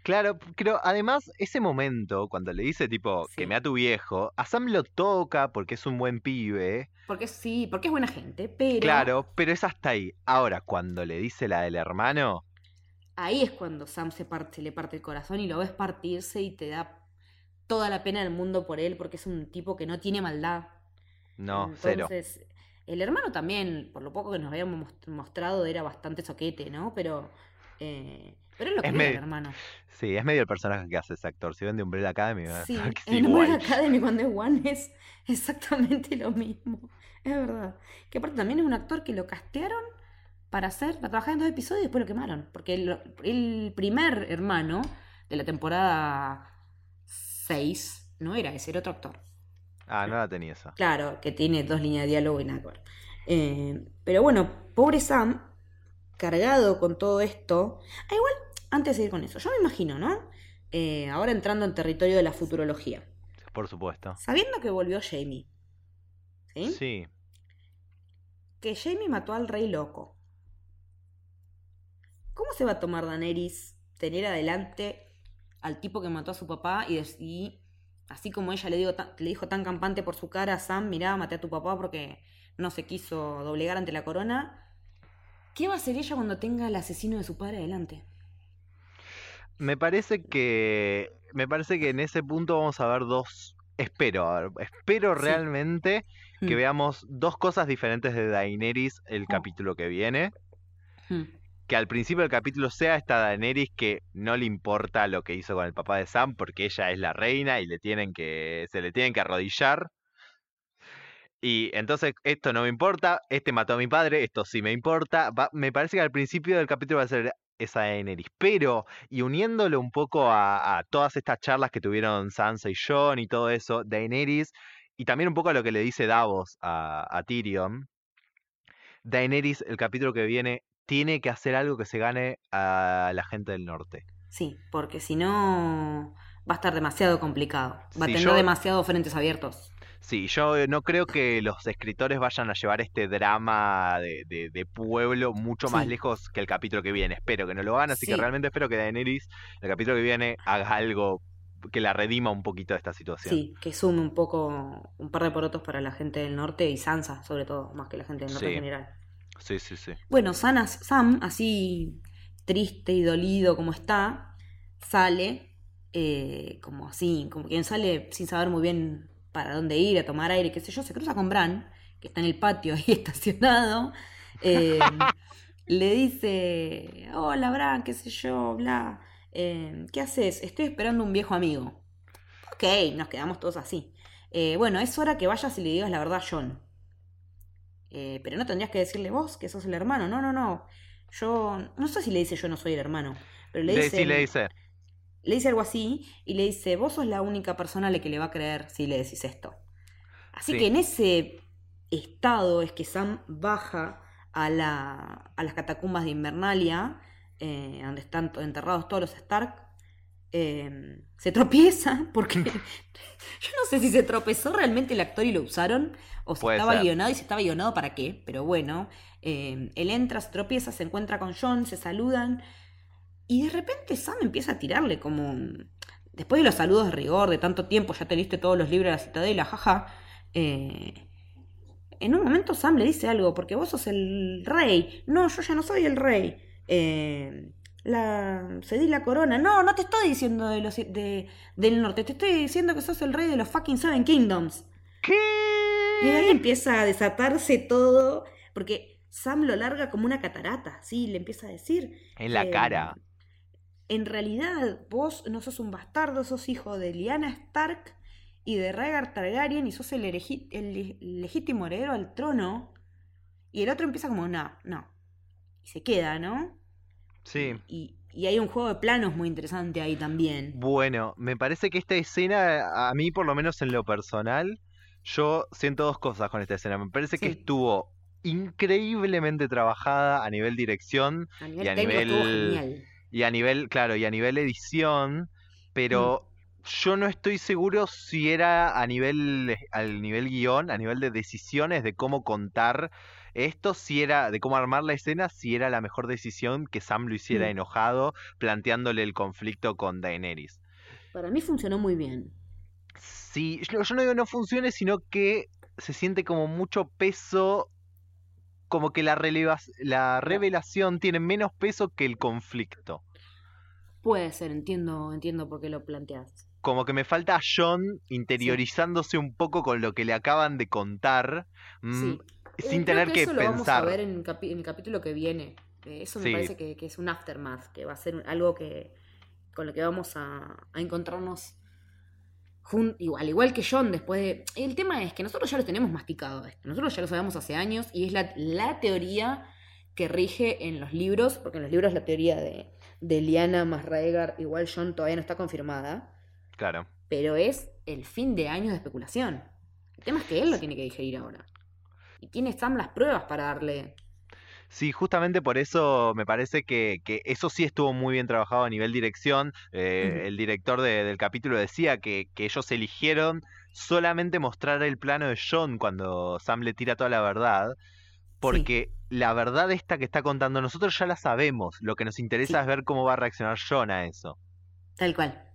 Claro, pero además ese momento, cuando le dice tipo, Sí. que me a tu viejo, a Sam lo toca porque es un buen pibe, Porque sí, porque es buena gente, pero claro, pero es hasta ahí. Ahora, cuando le dice la del hermano, ahí es cuando Sam se, parte, se le parte el corazón y lo ves partirse y te da toda la pena del mundo por él, porque es un tipo que no tiene maldad. no, cero. Entonces, el hermano también, por lo poco que nos habíamos mos- mostrado, era bastante soquete, ¿no? Pero, eh, pero es lo que Es medio- el hermano. Sí, es medio el personaje que hace ese actor. Si ven de Umbrella Academy, Sí, en Umbrella. Academy cuando es One es exactamente lo mismo. Es verdad. Que aparte también es un actor que lo castearon para hacer, para trabajar en dos episodios y después lo quemaron. Porque el, el primer hermano de la temporada 6 no era ese, era otro actor. Ah, no la tenía esa. Claro, que tiene dos líneas de diálogo y nada que ver. Eh, pero bueno, pobre Sam, cargado con todo esto. Ah, igual, antes de seguir con eso, yo me imagino, ¿no? Eh, ahora entrando en territorio de la futurología. Por supuesto. Sabiendo que volvió Jamie. ¿Sí? Sí. Que Jamie mató al rey loco. ¿Cómo se va a tomar Daenerys tener adelante al tipo que mató a su papá y, así como ella le, digo ta- le dijo tan campante por su cara a Sam, mirá, maté a tu papá porque no se quiso doblegar ante la corona? ¿Qué va a hacer ella cuando tenga al asesino de su padre adelante? Me parece que. Me parece que en ese punto vamos a ver dos. Espero, a ver, espero Sí. realmente que Mm. veamos dos cosas diferentes de Daenerys el Oh. capítulo que viene. Hmm. Que al principio del capítulo sea esta Daenerys que no le importa lo que hizo con el papá de Sam porque ella es la reina y le se le tienen que arrodillar. Y entonces esto no me importa, este mató a mi padre, esto sí me importa. Me parece que al principio del capítulo va a ser esa Daenerys, pero y uniéndolo un poco a, a todas estas charlas que tuvieron Sansa y Jon y todo eso, Daenerys, y también un poco a lo que le dice Davos a, a Tyrion, Daenerys, el capítulo que viene, tiene que hacer algo que se gane a la gente del norte. Sí, porque si no va a estar demasiado complicado. Va a tener yo- demasiados frentes abiertos. Sí, yo eh, no creo que los escritores vayan a llevar este drama de, de- de pueblo mucho más Sí. lejos que el capítulo que viene. Espero que no lo hagan, así que realmente espero que Daenerys, el capítulo que viene, haga algo que la redima un poquito de esta situación. Sí, que sume un poco, un par de porotos para la gente del norte y Sansa, sobre todo, más que la gente del norte Sí. en general. Sí, sí. sí. Bueno, Sanas, Sam, así triste y dolido como está, sale eh, como así, como quien sale sin saber muy bien para dónde ir, a tomar aire, qué sé yo, se cruza con Bran, que está en el patio ahí estacionado. eh, le dice, hola Bran, qué sé yo, bla. eh, ¿Qué haces? Estoy esperando un viejo amigo. Ok, nos quedamos todos así. Eh, bueno, es hora que vayas y le digas la verdad a John. Eh, pero no tendrías que decirle vos que sos el hermano. No, no, no. Yo no sé si le dice yo no soy el hermano. Pero le dice, sí, le dice. le dice algo así y le dice, vos sos la única persona a la que le va a creer si le decís esto. Así Sí. que en ese estado es que Sam baja a, la, a las catacumbas de Invernalia, eh, donde están enterrados todos los Stark. Eh, se tropieza porque yo no sé si se tropezó realmente el actor y lo usaron o si Puede estaba ser. guionado y si estaba guionado para qué, pero bueno, eh, él entra, se tropieza, se encuentra con John, se saludan y de repente Sam empieza a tirarle como... Después de los saludos de rigor, de tanto tiempo, ya te leíste todos los libros de la citadela, jaja. eh, en un momento Sam le dice algo, porque vos sos el rey. No, yo ya no soy el rey. Eh, la, cedí la corona. No, no te estoy diciendo de los, de, del norte, te estoy diciendo que sos el rey de los fucking Seven Kingdoms. ¿Qué? Y de ahí empieza a desatarse todo, porque Sam lo larga como una catarata, ¿sí? Le empieza a decir. En la cara. En realidad, vos no sos un bastardo, sos hijo de Lyanna Stark y de Rhaegar Targaryen y sos el, el le- legítimo heredero al trono. Y el otro empieza como, no, no. Y se queda, ¿no? Sí. Y Y hay un juego de planos muy interesante ahí también. Bueno, me parece que esta escena, a mí por lo menos en lo personal, yo siento dos cosas con esta escena. Me parece que estuvo increíblemente trabajada a nivel dirección A nivel y a nivel y a nivel, claro, y a nivel edición, pero Mm. yo no estoy seguro si era a nivel al nivel guion, a nivel de decisiones de cómo contar esto, si era de cómo armar la escena, si era la mejor decisión que Sam lo hiciera Mm. enojado, planteándole el conflicto con Daenerys. Para mí funcionó muy bien. Sí, yo, yo no digo no funcione, sino que se siente como mucho peso, como que la, relevas- la revelación tiene menos peso que el conflicto. Puede ser, entiendo, entiendo por qué lo planteas. Como que me falta a John interiorizándose un poco con lo que le acaban de contar, mm, Sí. Eh, sin tener que que, eso lo vamos a ver en, capi- en el capítulo que viene. Eh, eso me Sí. parece que, que es un aftermath, que va a ser algo que con lo que vamos a, a encontrarnos igual, al igual que John después de... El tema es que nosotros ya lo tenemos masticado esto. Nosotros ya lo sabemos hace años y es la, la teoría que rige en los libros, porque en los libros la teoría de, de Liana más Raegar, igual John todavía no está confirmada, Claro. pero es el fin de años de especulación. El tema es que él lo tiene que digerir ahora. Y tiene Sam las pruebas para darle. Sí, justamente por eso me parece que, que eso sí estuvo muy bien trabajado a nivel dirección. Eh. El director de- del capítulo decía que, que ellos eligieron solamente mostrar el plano de John cuando Sam le tira toda la verdad, porque la verdad esta que está contando nosotros ya la sabemos. Lo que nos interesa Sí. es ver cómo va a reaccionar John a eso. Tal cual.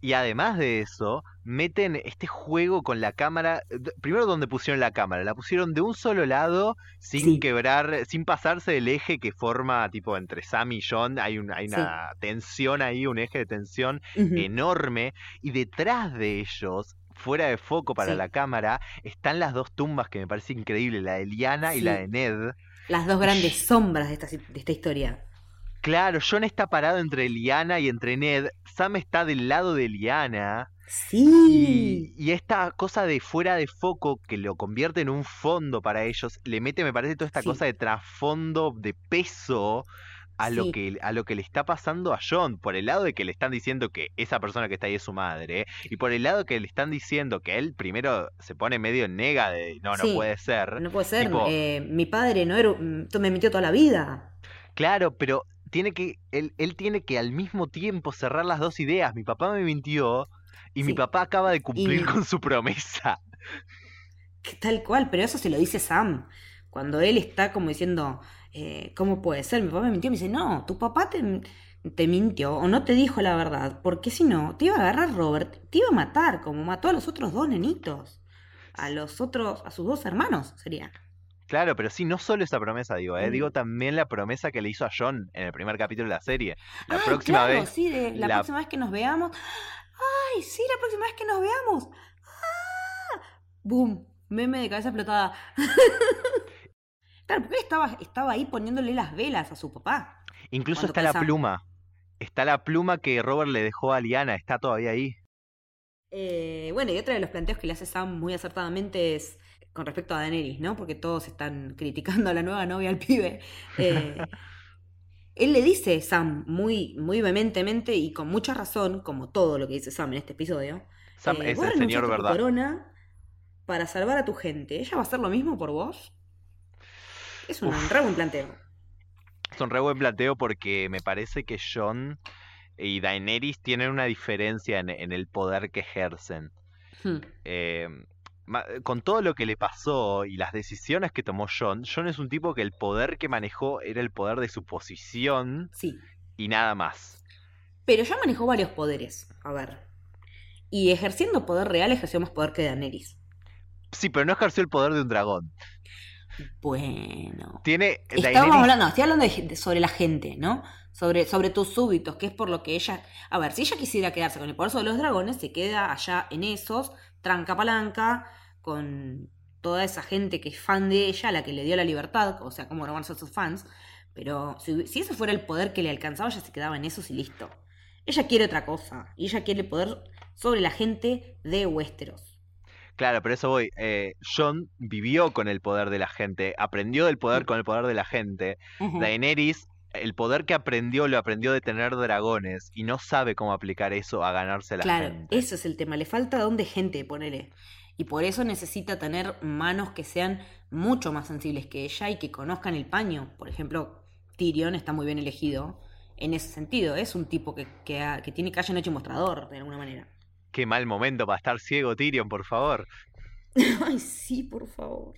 Y además de eso, meten este juego con la cámara. Primero, donde pusieron la cámara? La pusieron de un solo lado, sin Sí. quebrar, sin pasarse del eje que forma, tipo, entre Sam y John. Hay, un, hay Sí. una tensión ahí, un eje de tensión enorme. Y detrás de ellos, fuera de foco para Sí. la cámara, están las dos tumbas que me parece increíble: la de Liana y la de Ned. Las dos grandes sombras de esta, de esta historia. Claro, John está parado entre Liana y entre Ned. Sam está del lado de Liana. Sí. Y, y esta cosa de fuera de foco que lo convierte en un fondo para ellos, le mete, me parece, toda esta Sí. cosa de trasfondo, de peso a lo que a lo que le está pasando a John, por el lado de que le están diciendo que esa persona que está ahí es su madre, y por el lado que le están diciendo que él primero se pone medio en nega de no, no puede ser. No puede ser. Tipo- eh, mi padre no era. un- Me mintió toda la vida. Claro, pero tiene que, él, él tiene que al mismo tiempo cerrar las dos ideas. Mi papá me mintió y mi papá acaba de cumplir Y- con su promesa. Que Tal cual, pero eso se lo dice Sam. Cuando él está como diciendo, eh, ¿cómo puede ser? Mi papá me mintió. Me dice, no, tu papá te, te mintió o no te dijo la verdad. Porque si no, te iba a agarrar Robert, te iba a matar, como mató a los otros dos nenitos. A los otros, a sus dos hermanos, sería. Claro, pero sí, no solo esa promesa, digo, eh, Mm. digo también la promesa que le hizo a John en el primer capítulo de la serie. La Ay, próxima claro, vez. sí, de la, la- próxima vez que nos veamos. Ay, sí, la próxima vez que nos veamos. ¡Ah! Boom, meme de cabeza explotada. claro, porque él estaba, estaba ahí poniéndole las velas a su papá. Incluso está la pluma. Está la pluma que Robert le dejó a Liana, está todavía ahí. Eh, bueno, y otro de los planteos que le hace Sam muy acertadamente es con respecto a Daenerys, ¿no? Porque todos están criticando a la nueva novia al pibe. Eh, él le dice, Sam, muy, muy vehementemente y con mucha razón, como todo lo que dice Sam en este episodio, Sam eh, es el señor verdad. corona para salvar a tu gente. ¿Ella va a hacer lo mismo por vos? Es un Uf. re buen planteo. Es un re buen planteo porque me parece que John y Daenerys tienen una diferencia en, en el poder que ejercen. Hmm. Eh, con todo lo que le pasó y las decisiones que tomó John, John es un tipo que el poder que manejó era el poder de su posición Sí. y nada más. Pero ya manejó varios poderes. A ver. Y ejerciendo poder real, ejerció más poder que Daenerys. Sí, pero no ejerció el poder de un dragón. Bueno. Tiene Estábamos Daenerys- hablando, estoy hablando de- de- sobre la gente, ¿no? Sobre, sobre tus súbitos, que es por lo que ella. A ver, si ella quisiera quedarse con el poder sobre los dragones, se queda allá en esos, tranca palanca, con toda esa gente que es fan de ella, la que le dio la libertad, o sea, como no van a ser sus fans. Pero si, si ese fuera el poder que le alcanzaba, ella se quedaba en esos y listo. Ella quiere otra cosa, y ella quiere poder sobre la gente de Westeros. Claro, pero eso voy. eh, John vivió con el poder de la gente, aprendió del poder con el poder de la gente. Daenerys el poder que aprendió lo aprendió de tener dragones y no sabe cómo aplicar eso a ganarse a la Claro, gente. ese es el tema. Le falta don de gente, ponele. Y por eso necesita tener manos que sean mucho más sensibles que ella y que conozcan el paño. Por ejemplo, Tyrion está muy bien elegido en ese sentido. Es un tipo que, que, ha- que tiene calle, noche y mostrador, de alguna manera. Qué mal momento para estar ciego, Tyrion, por favor. Ay, sí, por favor.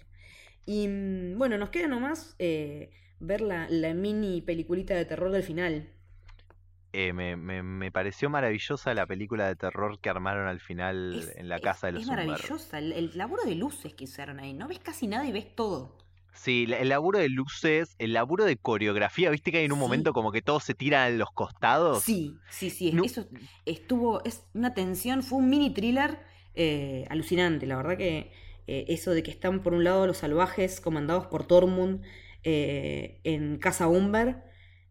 Y mm, bueno, nos queda nomás eh, ver la, la mini peliculita de terror del final. Eh, me, me- me pareció maravillosa la película de terror que armaron al final Es, en la es- casa de los es maravillosa. El, el laburo de luces que usaron ahí. No ves casi nada y ves todo. Sí, el laburo de luces, el laburo de coreografía, viste que hay en un Sí. momento como que todos se tiran a los costados. Sí, sí, sí. es- No- Eso estuvo. Es una tensión. Fue un mini thriller eh, alucinante. La verdad que eh, eso de que están por un lado los salvajes comandados por Tormund eh, en Casa Umber.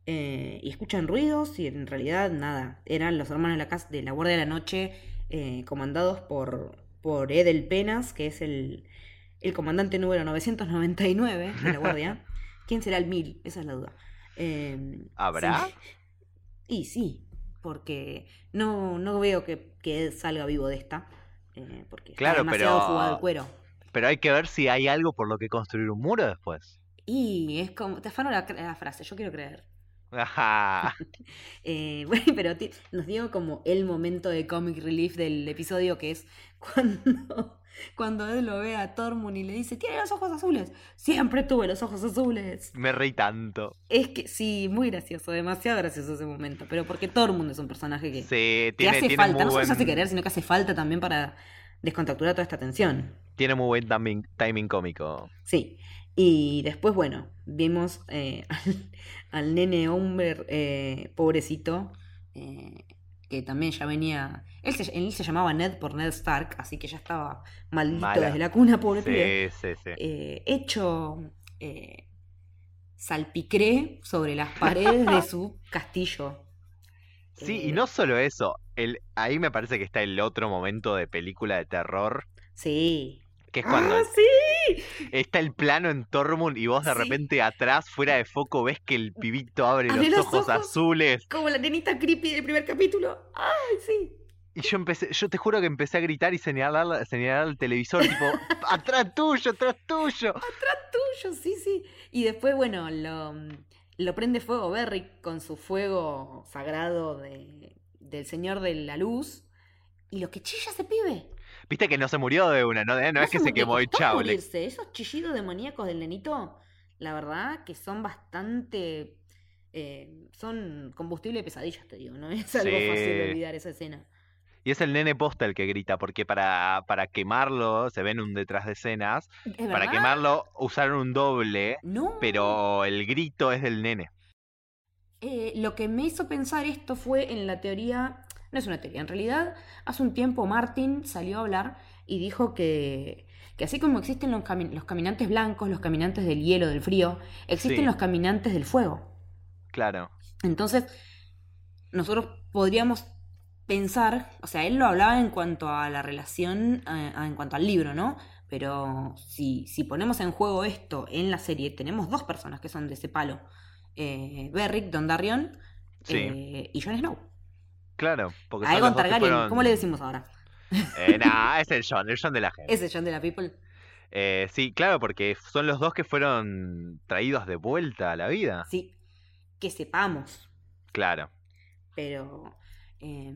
eh, y escuchan ruidos y en realidad nada. Eran los hermanos de la, casa, de la Guardia de la Noche eh, comandados por, por Edel Penas, que es el, el comandante número 999 de la Guardia. ¿Quién será el 1000? Esa es la duda. Eh, ¿Habrá? sí. Y sí, porque no, no veo que, que Ed salga vivo de esta. porque está Claro, demasiado pero- jugado el cuero. Pero hay que ver si hay algo por lo que construir un muro después. Y es como. Te afano la, la frase, yo quiero creer. Ajá. Eh, bueno, pero nos dio como el momento de comic relief del episodio que es cuando, cuando Ed lo ve a Tormund y le dice, tiene los ojos azules. Siempre tuve los ojos azules. Me reí tanto. Es que sí, muy gracioso, demasiado gracioso ese momento. Pero porque Tormund es un personaje que, Sí, que tiene, hace tiene falta. No solo se hace querer, sino que hace falta también para descontracturar toda esta tensión. tiene muy buen timing, timing cómico. Sí. Y después, bueno, vimos eh, al, al nene hombre eh, pobrecito, eh, que también ya venía. Él se, él se llamaba Ned por Ned Stark, así que ya estaba maldito Mala. desde la cuna, pobre pibe. Sí, sí, sí. Eh, hecho salpicré sobre las paredes de su castillo. Sí, y no solo eso. El, ahí me parece que está el otro momento de película de terror, Sí. que es cuando ¡Ah, sí! Está el plano en Tormund y vos de Sí. repente atrás, fuera de foco, ves que el pibito abre los los ojos ojos. azules. Como la nenita creepy del primer capítulo. ¡Ay, sí! Y yo empecé, yo te juro que empecé a gritar y señalar, señalar al televisor, tipo, atrás tuyo, atrás tuyo. tuyo, sí, sí. Y después, bueno, lo, lo prende fuego Berry con su fuego sagrado de, del Señor de la Luz. Y lo que chilla ese pibe. Viste que no se murió de una, no, no, es que se quemó y chao. morirse. Esos chillidos demoníacos del nenito, la verdad que son bastante... eh, son combustible de pesadillas, te digo, ¿no? Es algo Sí. fácil de olvidar esa escena. Y es el nene posta el que grita, porque para, para quemarlo, se ven un detrás de escenas, ¿Es para quemarlo usaron un doble, No. pero el grito es del nene. Eh, lo que me hizo pensar esto fue en la teoría, no es una teoría, en realidad hace un tiempo Martin salió a hablar y dijo que, que así como existen los, cami- los caminantes blancos, los caminantes del hielo, del frío, existen Sí. los caminantes del fuego. Claro. Entonces, nosotros podríamos pensar, o sea, él lo hablaba en cuanto a la relación, eh, en cuanto al libro, ¿no? Pero si, si ponemos en juego esto en la serie, tenemos dos personas que son de ese palo. Eh, Beric, Dondarrion Sí. eh, y Jon Snow. Claro. Porque son Aegon los dos que Targaryen, fueron- ¿cómo le decimos ahora? Eh, nah, es el John, el John de la gente. Ese Jon de la People. Eh, sí, claro, porque son los dos que fueron traídos de vuelta a la vida. Sí, que sepamos. Claro. pero eh,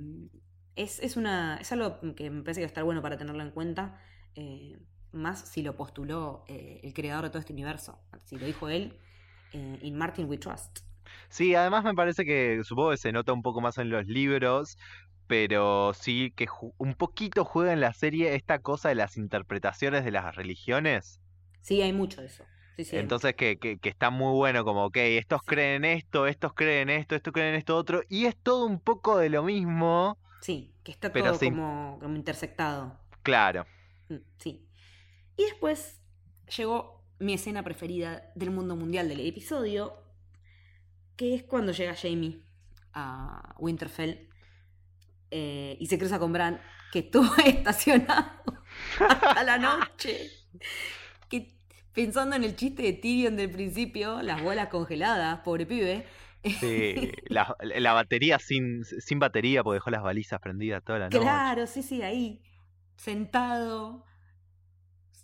es, es una es algo que me parece que va a estar bueno para tenerlo en cuenta eh, más si lo postuló eh, el creador de todo este universo si lo dijo él eh, in Martin we trust Sí, además me parece que supongo que se nota un poco más en los libros, pero sí que un poquito juega en la serie esta cosa de las interpretaciones de las religiones. sí hay mucho de eso sí, sí, Entonces que, que, que está muy bueno, como, ok, estos Sí. creen esto, estos creen esto, estos creen esto otro, y es todo un poco de lo mismo, sí que está pero todo sí. como, como intersectado claro. Mm, sí y después llegó mi escena preferida del mundo mundial del episodio que es cuando llega Jamie a Winterfell eh, y se cruza con Bran, que estuvo estacionado hasta la noche. Que, pensando en el chiste de Tyrion del principio, las bolas congeladas, pobre pibe, Sí, la, la batería sin, sin batería porque dejó las balizas prendidas toda la noche. Claro, sí, sí, ahí, sentado.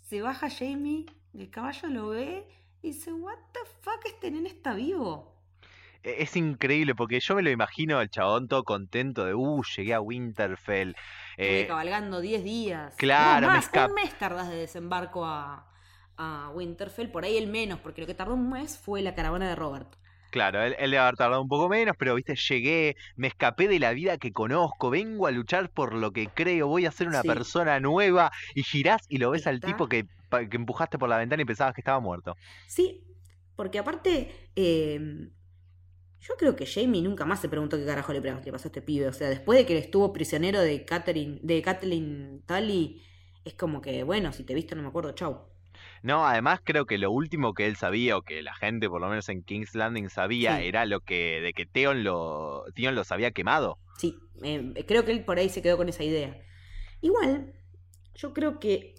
Se baja Jamie, el caballo lo ve y dice, what the fuck, este nene está vivo. E- Es increíble porque yo me lo imagino al chabón todo contento de, uh, llegué a Winterfell. Estuve Eh, cabalgando 10 días. claro, no, me más, escap- un mes tardás de desembarco a, a Winterfell, por ahí el menos, porque lo que tardó un mes fue la caravana de Robert. Claro, él, él debe haber tardado un poco menos, pero viste, llegué, me escapé de la vida que conozco, vengo a luchar por lo que creo, voy a ser una Sí. persona nueva y girás y lo ves al tipo que, que empujaste por la ventana y pensabas que estaba muerto. Sí, porque aparte, eh, yo creo que Jamie nunca más se preguntó qué carajo le, le pasó a este pibe. O sea, después de que estuvo prisionero de Catherine, de Kathleen Tully, es como que, bueno, si te viste no me acuerdo, chau. No, además creo que lo último que él sabía, o que la gente por lo menos en King's Landing sabía, Sí. era lo que, de que Theon lo, Theon los había quemado. Sí, eh, creo que él por ahí se quedó con esa idea. Igual, yo creo que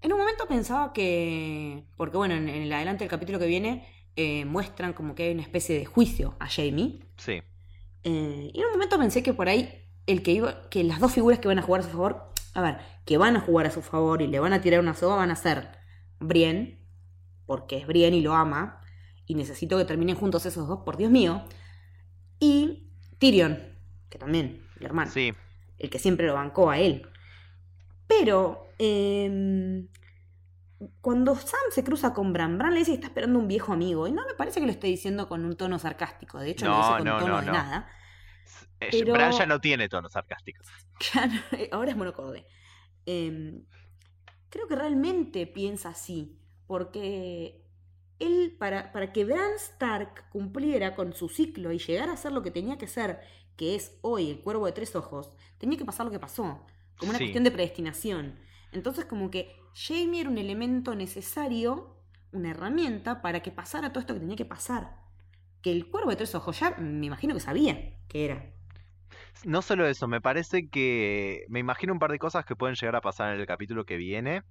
en un momento pensaba que, porque bueno, en, en el adelante del capítulo que viene eh, muestran como que hay una especie de juicio a Jamie. Sí. Eh, y en un momento pensé que por ahí el que iba, que las dos figuras que van a jugar a su favor, a ver, que van a jugar a su favor y le van a tirar una soga van a ser Brienne, porque es Brienne y lo ama, y necesito que terminen juntos esos dos, por Dios mío, y Tyrion, que también, el hermano, Sí. el que siempre lo bancó a él. Pero, eh, cuando Sam se cruza con Bran, Bran le dice que está esperando un viejo amigo, y no me parece que lo esté diciendo con un tono sarcástico, de hecho no, lo dice con no, tono no, de nada. Eh, Pero- Bran ya no tiene tonos sarcásticos. Claro, ahora es monocorde. Eh, creo que realmente piensa así, porque él, para, para que Bran Stark cumpliera con su ciclo y llegara a ser lo que tenía que ser, que es hoy el cuervo de tres ojos, tenía que pasar lo que pasó, como una Sí. cuestión de predestinación. Entonces, como que Jamie era un elemento necesario, una herramienta para que pasara todo esto que tenía que pasar. Que el cuervo de tres ojos ya me imagino que sabía que era. No solo eso, me parece que me imagino un par de cosas que pueden llegar a pasar en el capítulo que viene.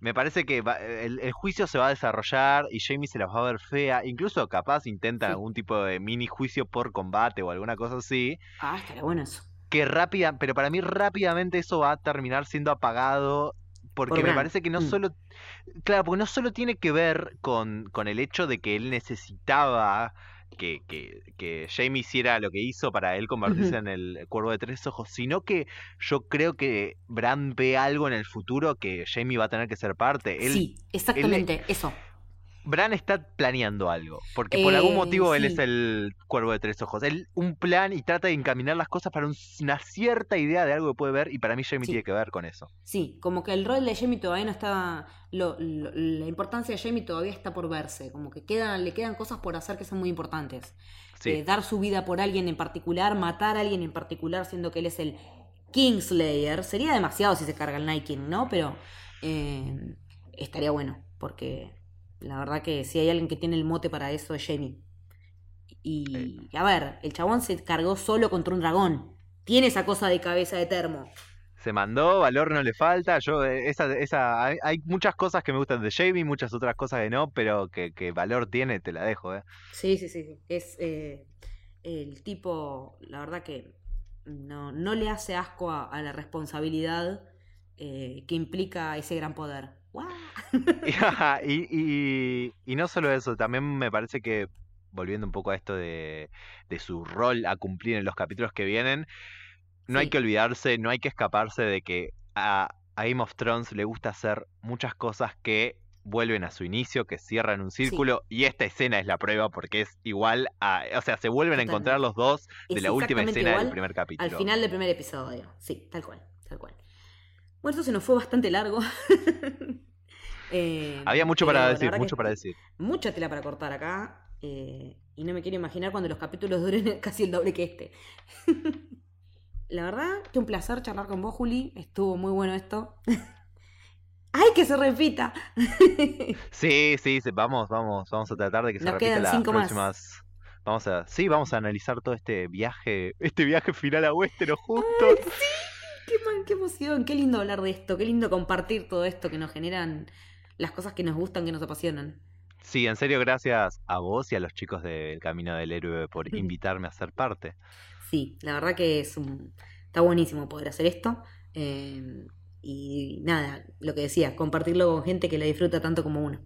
Me parece que va- el, el juicio se va a desarrollar y Jamie se las va a ver fea. Incluso capaz intentan Sí. algún tipo de mini juicio por combate o alguna cosa así. Ah, estaría bueno eso. Que rápida, pero para mí rápidamente eso va a terminar siendo apagado. Porque Por me Bran. parece que no Mm. solo. Claro, porque no solo tiene que ver con, con el hecho de que él necesitaba que, que, que Jamie hiciera lo que hizo para él convertirse Ujú. en el cuervo de tres ojos, sino que yo creo que Bran ve algo en el futuro que Jamie va a tener que ser parte. Él, sí, exactamente, eso. Bran está planeando algo, porque por algún Eh, motivo él es el cuervo de tres ojos. Él un plan y trata de encaminar las cosas para un- una cierta idea de algo que puede ver y para mí Jamie Sí. tiene que ver con eso. Sí, como que el rol de Jamie todavía no está. lo- lo- la importancia de Jamie todavía está por verse. Como que quedan, le quedan cosas por hacer que son muy importantes. Sí. Eh, dar su vida por alguien en particular, matar a alguien en particular, siendo que él es el Kingslayer. Sería demasiado si se carga el Night King, ¿no? Pero eh, estaría bueno, porque la verdad que si hay alguien que tiene el mote para eso es Jamie. Y a ver, el chabón se cargó solo contra un dragón. Tiene esa cosa de cabeza de termo. Se mandó, valor no le falta. Yo, eh, esa, esa, hay, hay muchas cosas que me gustan de Jamie, muchas otras cosas que no, pero que, que valor tiene, te la dejo, eh. Sí, sí, sí. sí. Es eh, el tipo, la verdad que no, no le hace asco a, a la responsabilidad eh, que implica ese gran poder. Y, y, y no solo eso, también me parece que, volviendo un poco a esto de, de su rol a cumplir en los capítulos que vienen, no hay que olvidarse, no hay que escaparse de que a, a Game of Thrones le gusta hacer muchas cosas que vuelven a su inicio, que cierran un círculo, y esta escena es la prueba porque es igual a, o sea, se vuelven a encontrar los dos de Es la última escena del primer capítulo. Al final del primer episodio. Sí, tal cual, tal cual. Bueno, esto se nos fue bastante largo. Eh, Había mucho para decir, mucho para decir. Mucha tela para cortar acá. eh, y no me quiero imaginar cuando los capítulos duren casi el doble que este. La verdad que un placer charlar con vos, Juli. Estuvo muy bueno esto. ¡Ay, que se repita! Sí, sí, sí, vamos, vamos, vamos a tratar de que se repita quedan las cinco más. próximas. Vamos a, sí, vamos a analizar todo este viaje, este viaje final a Westeros juntos. ¡Ay, sí! ¡Qué, man- qué emoción! Qué lindo hablar de esto. Qué lindo compartir todo esto que nos generan las cosas que nos gustan, que nos apasionan. Sí, en serio, gracias a vos y a los chicos del Camino del Héroe por invitarme a ser parte. Sí, la verdad que es un... está buenísimo poder hacer esto. eh, y nada, lo que decía, compartirlo con gente que lo disfruta tanto como uno.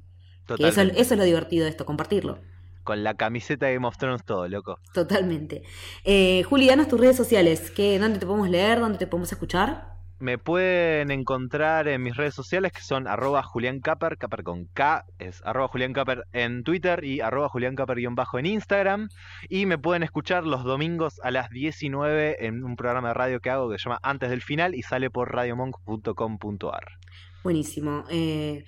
Que eso, eso es lo divertido de esto, compartirlo. Con la camiseta de Game of Thrones todo, loco. Totalmente. Eh, Juli, danos tus redes sociales. ¿Qué, ¿Dónde te podemos leer? ¿Dónde te podemos escuchar? Me pueden encontrar en mis redes sociales que son arroba Julián Caper, con K, es arroba Julián en Twitter y arroba Julián Caper bajo en Instagram. Y me pueden escuchar los domingos a las 19 en un programa de radio que hago que se llama Antes del Final y sale por radiomonk.com.ar. Buenísimo. Eh,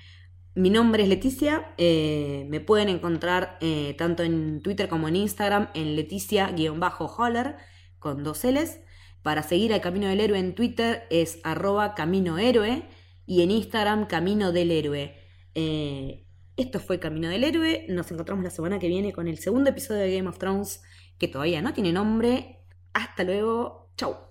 mi nombre es Leticia. eh, me pueden encontrar eh, tanto en Twitter como en Instagram en Leticia-Holler con dos L's. Para seguir al Camino del Héroe en Twitter es arroba Camino Héroe y en Instagram Camino del Héroe. Eh, esto fue Camino del Héroe. Nos encontramos la semana que viene con el segundo episodio de Game of Thrones que todavía no tiene nombre. Hasta luego. Chau.